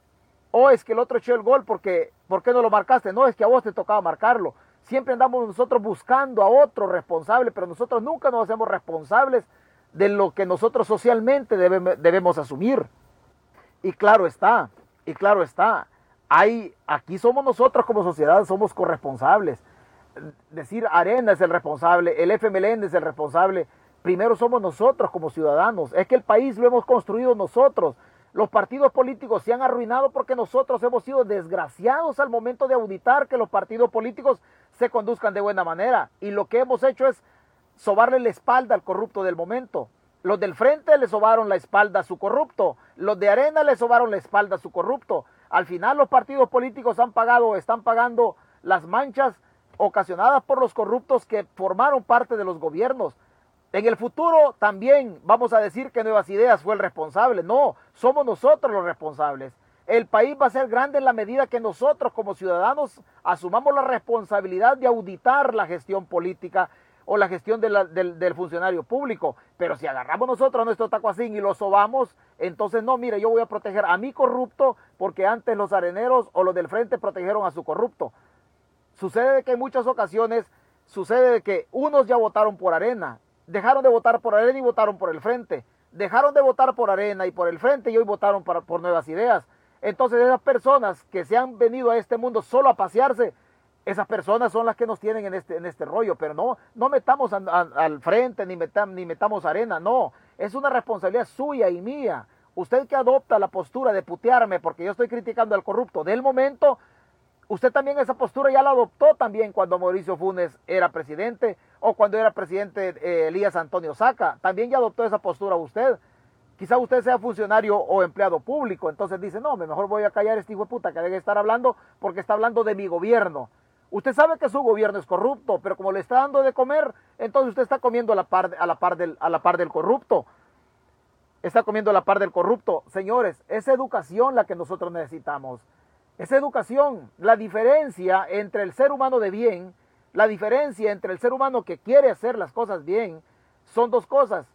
o es que el otro echó el gol porque, ¿por qué no lo marcaste? No, es que a vos te tocaba marcarlo. Siempre andamos nosotros buscando a otro responsable, pero nosotros nunca nos hacemos responsables de lo que nosotros socialmente debemos, debemos asumir. Y claro está, y claro está, hay, aquí somos nosotros como sociedad, somos corresponsables. Decir Arena es el responsable, el FMLN es el responsable, primero somos nosotros como ciudadanos. Es que el país lo hemos construido nosotros. Los partidos políticos se han arruinado porque nosotros hemos sido desgraciados al momento de auditar que los partidos políticos se conduzcan de buena manera. Y lo que hemos hecho es sobarle la espalda al corrupto del momento. Los del frente le sobaron la espalda a su corrupto. Los de arena le sobaron la espalda a su corrupto. Al final los partidos políticos han pagado, están pagando las manchas ocasionadas por los corruptos que formaron parte de los gobiernos. En el futuro también vamos a decir que Nuevas Ideas fue el responsable. No, somos nosotros los responsables. El país va a ser grande en la medida que nosotros como ciudadanos asumamos la responsabilidad de auditar la gestión política. o la gestión del, funcionario público. Pero si agarramos nosotros a nuestro tacuacín y lo sobamos, entonces no, mire, yo voy a proteger a mi corrupto porque antes los areneros o los del frente protegieron a su corrupto. Sucede que en muchas ocasiones, sucede que unos ya votaron por arena, dejaron de votar por arena y votaron por el frente. Dejaron de votar por arena y por el frente y hoy votaron por nuevas ideas. Entonces esas personas que se han venido a este mundo solo a pasearse, esas personas son las que nos tienen en este, en este rollo, pero no, no metamos al frente ni, ni metamos arena, no, es una responsabilidad suya y mía. Usted que adopta la postura de putearme porque yo estoy criticando al corrupto del momento, usted también esa postura ya la adoptó también cuando Mauricio Funes era presidente o cuando era presidente eh, Elías Antonio Saca, también ya adoptó esa postura usted. Quizá usted sea funcionario o empleado público, entonces dice, no, mejor voy a callar a este hijo de puta que debe estar hablando porque está hablando de mi gobierno. Usted sabe que su gobierno es corrupto, pero como le está dando de comer, entonces usted está comiendo a la par, a la par, del, a la par del corrupto. Está comiendo a la par del corrupto. Señores, es educación la que nosotros necesitamos. Es educación. La diferencia entre el ser humano de bien, la diferencia entre el ser humano que quiere hacer las cosas bien, son dos cosas.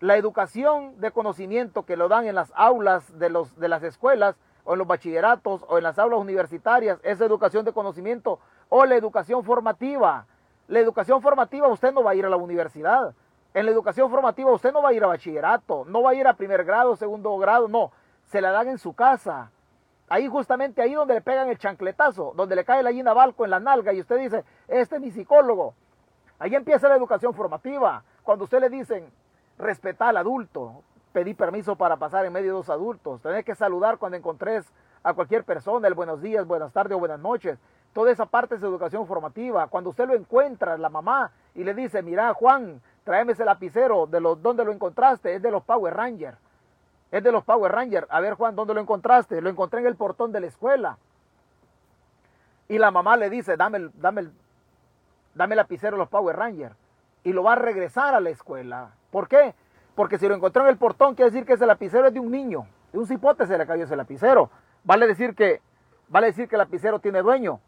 La educación de conocimiento que lo dan en las aulas de, los, de las escuelas o en los bachilleratos o en las aulas universitarias, esa educación de conocimiento o la educación formativa. La educación formativa usted no va a ir a la universidad. En la educación formativa usted no va a ir a bachillerato, no va a ir a primer grado, segundo grado, no. Se la dan en su casa. Ahí justamente ahí donde le pegan el chancletazo, donde le cae la gallina balco en la nalga y usted dice, este es mi psicólogo. Ahí empieza la educación formativa. Cuando usted le dicen, respetar al adulto, pedí permiso para pasar en medio de dos adultos, tener que saludar cuando encontres a cualquier persona, el buenos días, buenas tardes o buenas noches. Toda esa parte es educación formativa. Cuando usted lo encuentra, la mamá, y le dice, mira Juan, tráeme ese lapicero, de los, ¿dónde lo encontraste? Es de los Power Rangers. Es de los Power Rangers. A ver Juan, ¿dónde lo encontraste? Lo encontré en el portón de la escuela. Y la mamá le dice, dame, dame, dame el lapicero de los Power Rangers. Y lo va a regresar a la escuela. ¿Por qué? Porque si lo encontró en el portón, quiere decir que ese lapicero es de un niño. De un cipote se le cayó ese lapicero. Vale decir que, vale decir que el lapicero tiene dueño.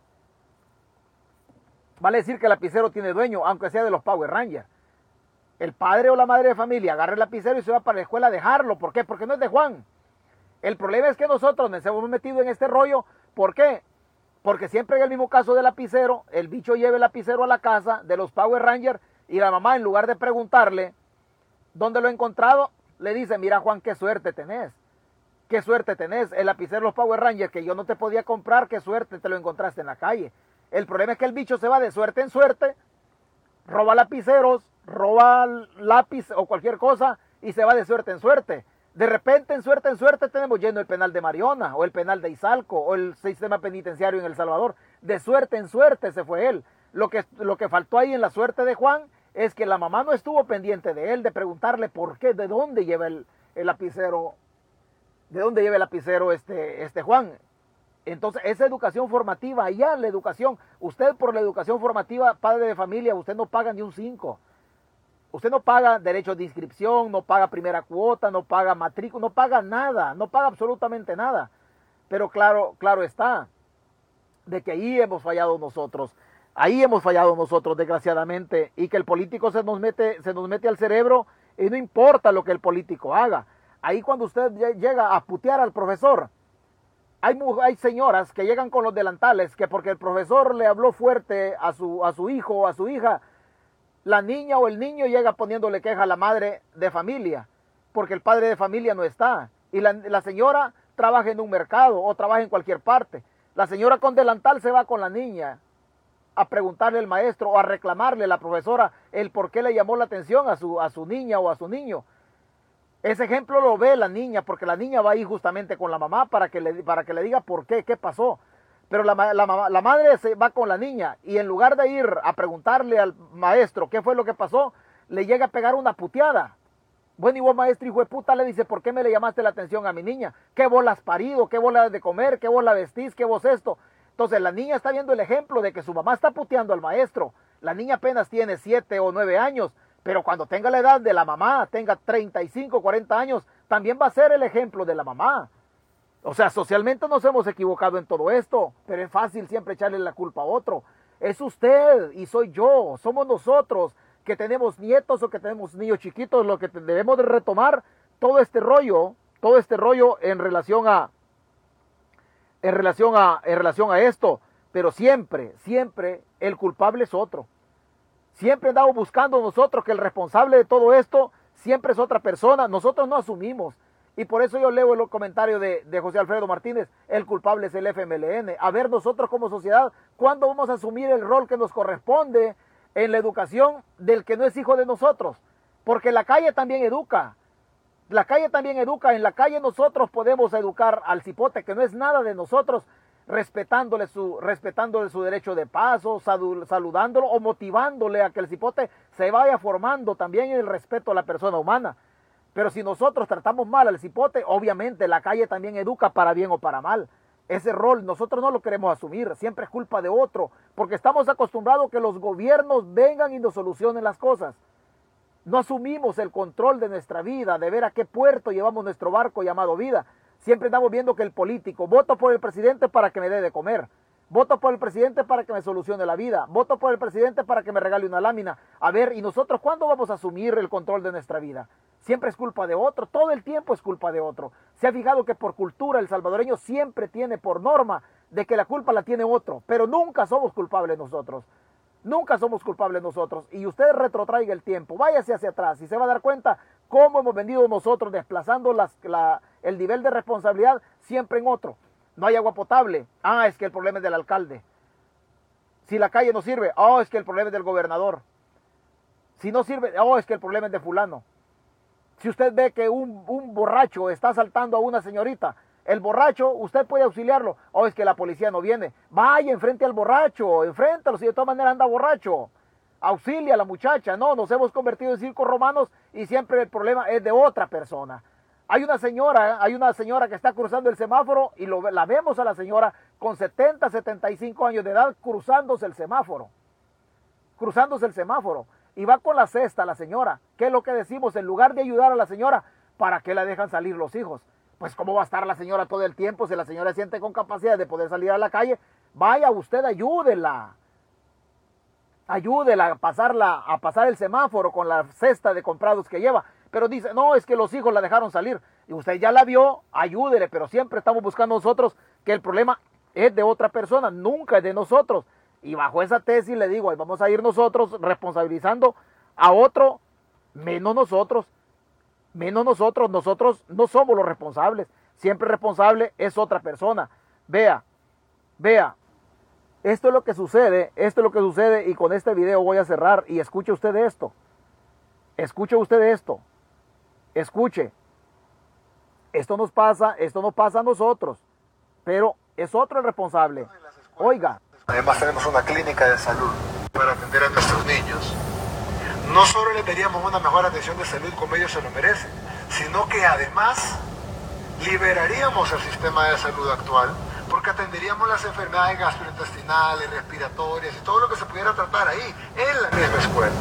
Vale decir que el lapicero tiene dueño, aunque sea de los Power Rangers. El padre o la madre de familia agarra el lapicero y se va para la escuela a dejarlo. ¿Por qué? Porque no es de Juan. El problema es que nosotros nos hemos metido en este rollo. ¿Por qué? Porque siempre en el mismo caso del lapicero, el bicho lleva el lapicero a la casa de los Power Rangers y la mamá en lugar de preguntarle, ¿Dónde lo he encontrado? Le dice, mira Juan, qué suerte tenés. Qué suerte tenés. El lapicero los Power Rangers que yo no te podía comprar, qué suerte te lo encontraste en la calle. El problema es que el bicho se va de suerte en suerte, roba lapiceros, roba lápiz o cualquier cosa y se va de suerte en suerte. De repente, en suerte en suerte, tenemos lleno el penal de Mariona, o el penal de Izalco, o el sistema penitenciario en El Salvador. De suerte en suerte se fue él. Lo que, lo que faltó ahí en la suerte de Juan es que la mamá no estuvo pendiente de él, de preguntarle por qué, de dónde lleva el, lapicero, de dónde lleva el lapicero este, este Juan. Entonces, esa educación formativa, allá la educación, usted por la educación formativa, padre de familia, usted no paga ni un 5. Usted no paga derechos de inscripción, no paga primera cuota, no paga matrícula, no paga nada, no paga absolutamente nada. Pero claro, claro está, de que ahí hemos fallado nosotros. Ahí hemos fallado nosotros, desgraciadamente, y que el político se nos mete, se nos mete al cerebro y no importa lo que el político haga. Ahí cuando usted llega a putear al profesor, hay, hay señoras que llegan con los delantales que porque el profesor le habló fuerte a su, a su hijo o a su hija, la niña o el niño llega poniéndole queja a la madre de familia, porque el padre de familia no está. Y la, la señora trabaja en un mercado o trabaja en cualquier parte. La señora con delantal se va con la niña a preguntarle al maestro o a reclamarle a la profesora el por qué le llamó la atención a su, a su niña o a su niño. Ese ejemplo lo ve la niña porque la niña va ahí justamente con la mamá para que le, para que le diga por qué, qué pasó. Pero la, la, la madre se va con la niña y en lugar de ir a preguntarle al maestro qué fue lo que pasó, le llega a pegar una puteada. Bueno, y vos, maestro, hijo de puta, le dice, ¿por qué me le llamaste la atención a mi niña? ¿Qué vos la has parido? ¿Qué vos la has de comer? ¿Qué vos la vestís? ¿Qué vos esto? Entonces la niña está viendo el ejemplo de que su mamá está puteando al maestro. La niña apenas tiene 7 o 9 años, pero cuando tenga la edad de la mamá, tenga 35, 40 años, también va a ser el ejemplo de la mamá. O sea, socialmente nos hemos equivocado en todo esto, pero es fácil siempre echarle la culpa a otro. es usted y soy yo, somos nosotros que tenemos nietos o que tenemos niños chiquitos, lo que debemos de retomar todo este rollo, todo este rollo en relación a en relación a en relación a esto, pero siempre, siempre el culpable es otro. Siempre andamos buscando nosotros que el responsable de todo esto siempre es otra persona, nosotros no asumimos. Y por eso yo leo el comentario de, de, José Alfredo Martínez, el culpable es el FMLN. A ver nosotros como sociedad, ¿cuándo vamos a asumir el rol que nos corresponde en la educación del que no es hijo de nosotros? Porque la calle también educa. La calle también educa. En la calle nosotros podemos educar al cipote, que no es nada de nosotros, respetándole su, respetándole su derecho de paso, saludándolo o motivándole a que el cipote se vaya formando también en el respeto a la persona humana. Pero si nosotros tratamos mal al cipote, obviamente la calle también educa para bien o para mal. Ese rol nosotros no lo queremos asumir, siempre es culpa de otro, porque estamos acostumbrados a que los gobiernos vengan y nos solucionen las cosas. No asumimos el control de nuestra vida, de ver a qué puerto llevamos nuestro barco llamado vida. Siempre estamos viendo que el político, voto por el presidente para que me dé de comer, voto por el presidente para que me solucione la vida, voto por el presidente para que me regale una lámina. A ver, ¿y nosotros cuándo vamos a asumir el control de nuestra vida? Siempre es culpa de otro, todo el tiempo es culpa de otro. Se ha fijado que por cultura el salvadoreño siempre tiene por norma de que la culpa la tiene otro, pero nunca somos culpables nosotros. Nunca somos culpables nosotros. Y usted retrotraiga el tiempo, váyase hacia atrás y se va a dar cuenta cómo hemos venido nosotros desplazando el nivel de responsabilidad siempre en otro. No hay agua potable. Ah, es que el problema es del alcalde. Si la calle no sirve, oh, es que el problema es del gobernador. Si no sirve, oh, es que el problema es de fulano. Si usted ve que un, un borracho está asaltando a una señorita, el borracho, usted puede auxiliarlo. Oh, es que la policía no viene. Vaya, enfrente al borracho, enfréntalo, si de todas maneras anda borracho. Auxilia a la muchacha. No, nos hemos convertido en circos romanos y siempre el problema es de otra persona. Hay una señora, hay una señora que está cruzando el semáforo y lo, la vemos a la señora con 70, 75 años de edad cruzándose el semáforo. Cruzándose el semáforo. Y va con la cesta la señora. ¿Qué es lo que decimos? En lugar de ayudar a la señora, ¿para qué la dejan salir los hijos? pues cómo va a estar la señora todo el tiempo si la señora siente con capacidad de poder salir a la calle, vaya usted, ayúdela. Ayúdela a pasarla, a pasar el semáforo con la cesta de comprados que lleva. Pero dice, no, es que los hijos la dejaron salir. Y usted ya la vio, ayúdele, pero siempre estamos buscando nosotros que el problema es de otra persona, nunca es de nosotros. Y bajo esa tesis le digo, vamos a ir nosotros responsabilizando a otro, menos nosotros, menos nosotros, nosotros no somos los responsables, siempre responsable es otra persona. Vea, vea, esto es lo que sucede, esto es lo que sucede y con este video voy a cerrar y escuche usted esto, escuche usted esto, escuche, esto nos pasa, esto nos pasa a nosotros, pero es otro el responsable. Oiga. Además tenemos una clínica de salud para atender a nuestros niños no solo les daríamos una mejor atención de salud como ellos se lo merecen, sino que además liberaríamos el sistema de salud actual porque atenderíamos las enfermedades gastrointestinales, respiratorias y todo lo que se pudiera tratar ahí, en la misma escuela.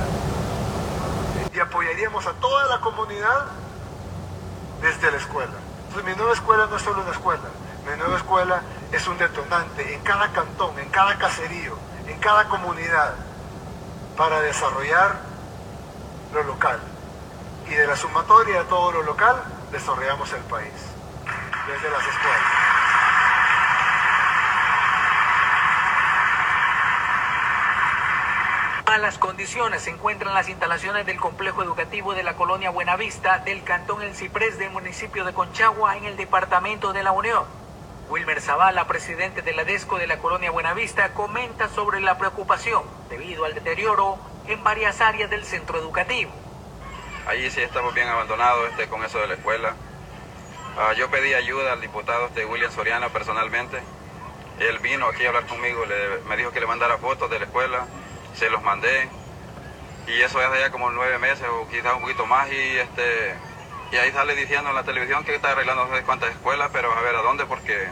Y apoyaríamos a toda la comunidad desde la escuela. Entonces mi nueva escuela no es solo una escuela, mi nueva escuela es un detonante en cada cantón, en cada caserío, en cada comunidad, para desarrollar lo local. Y de la sumatoria de todo lo local, desarrollamos el país, desde las escuelas. Malas condiciones se encuentran las instalaciones del complejo educativo de la colonia Buenavista del cantón El Ciprés del municipio de Conchagua en el departamento de La Unión. Wilmer Zavala, presidente de la DESCO de la colonia Buenavista, comenta sobre la preocupación debido al deterioro en varias áreas del centro educativo. Allí sí estamos bien abandonados este, con eso de la escuela. Ah, yo pedí ayuda al diputado este, William Soriano personalmente. Él vino aquí a hablar conmigo, me dijo que le mandara fotos de la escuela, se los mandé. Y eso es ya como nueve meses o quizás un poquito más. Y, este, y ahí sale diciendo en la televisión que está arreglando no sé cuántas escuelas, pero a ver a dónde, porque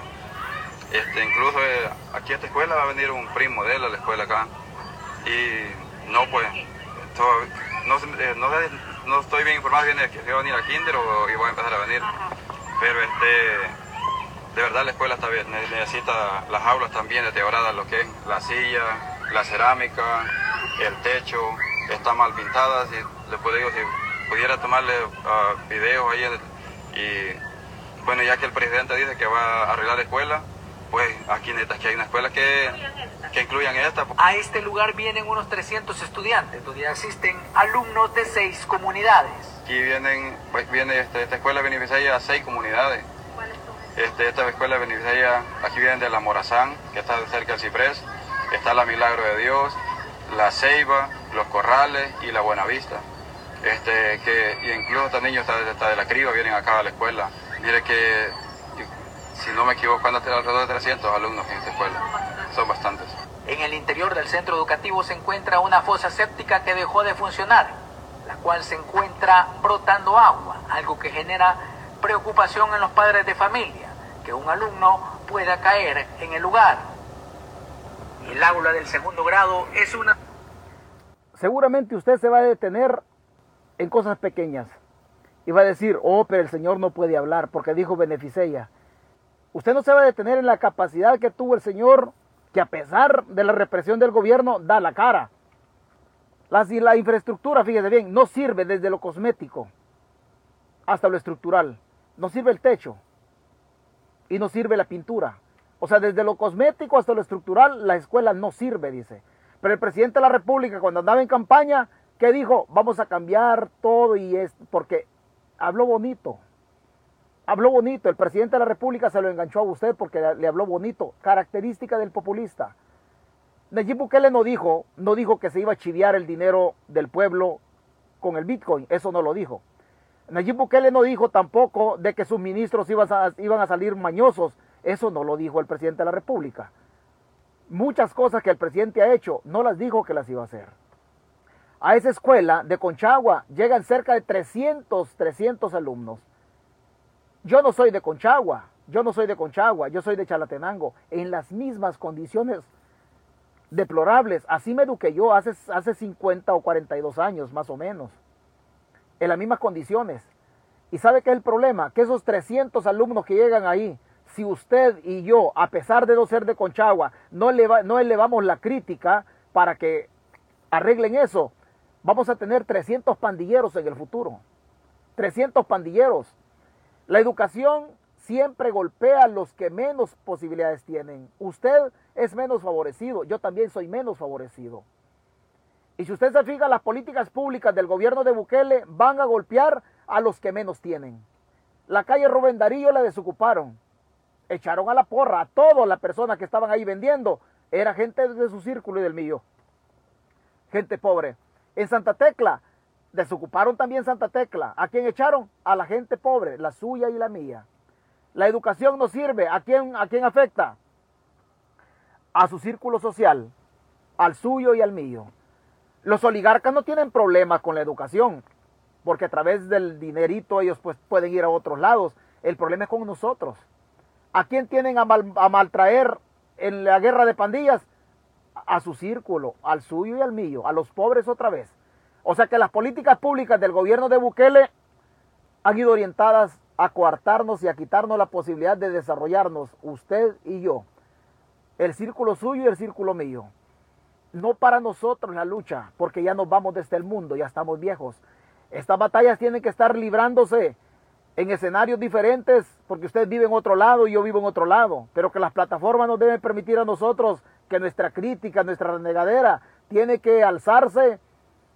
este, incluso eh, aquí a esta escuela va a venir un primo de a la escuela acá. Y no, pues, eh, no, estoy bien informado de que voy a venir al kinder o voy a empezar a venir. Pero este, de verdad la escuela está bien, necesita las aulas también deterioradas, lo que es la silla, la cerámica, el techo, está mal pintada. Si le puedo digo, si pudiera tomarle uh, videos ahí y bueno, ya que el presidente dice que va a arreglar la escuela, pues aquí necesitas que hay una escuela que, que incluyan esta. A este lugar vienen unos 300 estudiantes, donde asisten alumnos de seis comunidades. Aquí vienen, pues viene este, esta escuela beneficiaria a seis comunidades. Este, esta escuela beneficiaria, aquí vienen de la Morazán, que está cerca del Ciprés, está la Milagro de Dios, la Ceiba, los Corrales y la Buenavista. Este, que incluso estos niños hasta, de la criba vienen acá a la escuela. Mire que, si no me equivoco, anda alrededor de 300 alumnos en esta escuela. Son bastantes. En el interior del centro educativo se encuentra una fosa séptica que dejó de funcionar, la cual se encuentra brotando agua, algo que genera preocupación en los padres de familia, que un alumno pueda caer en el lugar. El aula del segundo grado es una... Seguramente usted se va a detener en cosas pequeñas y va a decir, oh, pero el Señor no puede hablar porque dijo beneficia. Usted no se va a detener en la capacidad que tuvo el Señor, que a pesar de la represión del gobierno, da la cara. La, la infraestructura, fíjese bien, no sirve desde lo cosmético hasta lo estructural. No sirve el techo y no sirve la pintura. O sea, desde lo cosmético hasta lo estructural, la escuela no sirve, dice. Pero el presidente de la República, cuando andaba en campaña, ¿qué dijo? Vamos a cambiar todo y es porque habló bonito. Habló bonito. El presidente de la República se lo enganchó a usted porque le habló bonito. Característica del populista. Nayib Bukele no dijo, no dijo que se iba a chiviar el dinero del pueblo con el Bitcoin. Eso no lo dijo. Nayib Bukele no dijo tampoco de que sus ministros iban a, iban a salir mañosos. Eso no lo dijo el presidente de la República. Muchas cosas que el presidente ha hecho no las dijo que las iba a hacer. A esa escuela de Conchagua llegan cerca de 300, 300 alumnos. Yo no soy de Conchagua, yo no soy de Conchagua, yo soy de Chalatenango, en las mismas condiciones deplorables. Así me eduqué yo hace, hace 50 o 42 años, más o menos en las mismas condiciones. ¿Y sabe qué es el problema? Que esos 300 alumnos que llegan ahí, si usted y yo, a pesar de no ser de Conchagua, no, elevamos la crítica para que arreglen eso, vamos a tener 300 pandilleros en el futuro. 300 pandilleros. La educación siempre golpea a los que menos posibilidades tienen. Usted es menos favorecido, yo también soy menos favorecido. Y si usted se fija, las políticas públicas del gobierno de Bukele van a golpear a los que menos tienen. La calle Rubén Darío la desocuparon. Echaron a la porra a todas las personas que estaban ahí vendiendo. Era gente de su círculo y del mío. Gente pobre. En Santa Tecla, desocuparon también Santa Tecla. ¿A quién echaron? A la gente pobre, la suya y la mía. La educación no sirve. ¿A quién, a afecta? A su círculo social, al suyo y al mío. Los oligarcas no tienen problemas con la educación, porque a través del dinerito ellos pues pueden ir a otros lados. El problema es con nosotros. ¿A quién tienen a, maltraer en la guerra de pandillas? A su círculo, al suyo y al mío, a los pobres otra vez. O sea que las políticas públicas del gobierno de Bukele han ido orientadas a coartarnos y a quitarnos la posibilidad de desarrollarnos, usted y yo. El círculo suyo y el círculo mío no para nosotros la lucha, porque ya nos vamos desde el mundo, ya estamos viejos. Estas batallas tienen que estar librándose en escenarios diferentes, porque usted vive en otro lado y yo vivo en otro lado, pero que las plataformas nos deben permitir a nosotros que nuestra crítica, nuestra renegadera, tiene que alzarse,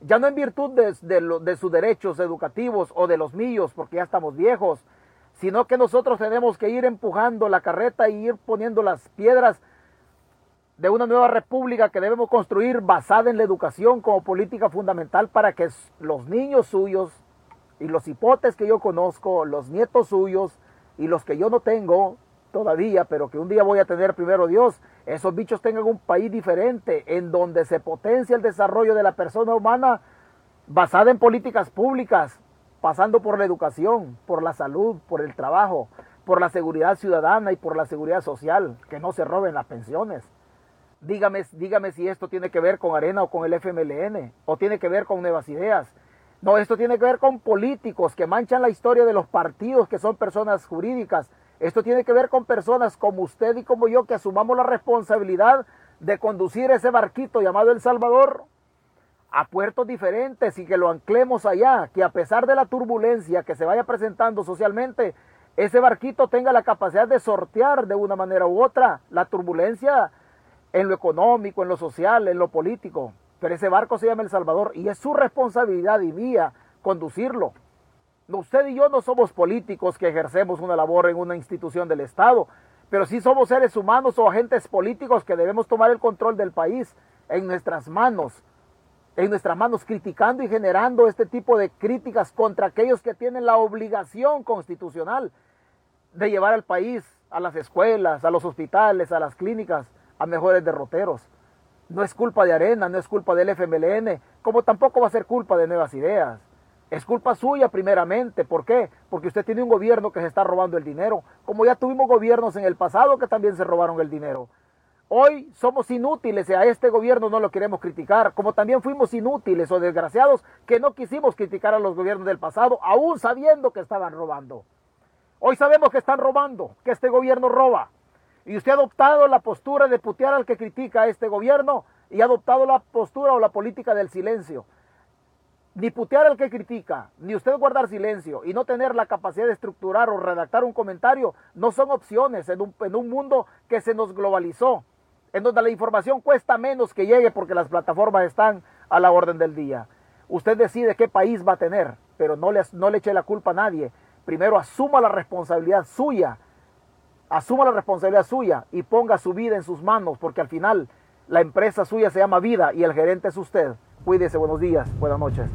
ya no en virtud de, de sus derechos educativos o de los míos, porque ya estamos viejos, sino que nosotros tenemos que ir empujando la carreta y ir poniendo las piedras de una nueva república que debemos construir basada en la educación como política fundamental para que los niños suyos y los hipotes que yo conozco, los nietos suyos y los que yo no tengo todavía, pero que un día voy a tener primero Dios, esos bichos tengan un país diferente en donde se potencia el desarrollo de la persona humana basada en políticas públicas, pasando por la educación, por la salud, por el trabajo, por la seguridad ciudadana y por la seguridad social, que no se roben las pensiones Dígame, dígame si esto tiene que ver con Arena o con el FMLN, o tiene que ver con Nuevas Ideas. No, esto tiene que ver con políticos que manchan la historia de los partidos, que son personas jurídicas. Esto tiene que ver con personas como usted y como yo, que asumamos la responsabilidad de conducir ese barquito llamado El Salvador a puertos diferentes y que lo anclemos allá, que a pesar de la turbulencia que se vaya presentando socialmente, ese barquito tenga la capacidad de sortear de una manera u otra la turbulencia en lo económico, en lo social, en lo político. Pero ese barco se llama El Salvador y es su responsabilidad y mía conducirlo. Usted y yo no somos políticos que ejercemos una labor en una institución del Estado, pero sí somos seres humanos o agentes políticos que debemos tomar el control del país en nuestras manos, en nuestras manos criticando y generando este tipo de críticas contra aquellos que tienen la obligación constitucional de llevar al país a las escuelas, a los hospitales, a las clínicas, a mejores derroteros. No es culpa de Arena, no es culpa del FMLN, como tampoco va a ser culpa de Nuevas Ideas. Es culpa suya primeramente. ¿Por qué? Porque usted tiene un gobierno que se está robando el dinero, como ya tuvimos gobiernos en el pasado que también se robaron el dinero. Hoy somos inútiles y a este gobierno no lo queremos criticar, como también fuimos inútiles o desgraciados que no quisimos criticar a los gobiernos del pasado, aún sabiendo que estaban robando. Hoy sabemos que están robando, que este gobierno roba. Y usted ha adoptado la postura de putear al que critica a este gobierno y ha adoptado la postura o la política del silencio. Ni putear al que critica, ni usted guardar silencio y no tener la capacidad de estructurar o redactar un comentario no son opciones en un, mundo que se nos globalizó, en donde la información cuesta menos que llegue porque las plataformas están a la orden del día. Usted decide qué país va a tener, pero no le, no le eche la culpa a nadie primero asuma la responsabilidad suya, asuma la responsabilidad suya y ponga su vida en sus manos, porque al final la empresa suya se llama vida y el gerente es usted. Cuídese, buenos días, buenas noches.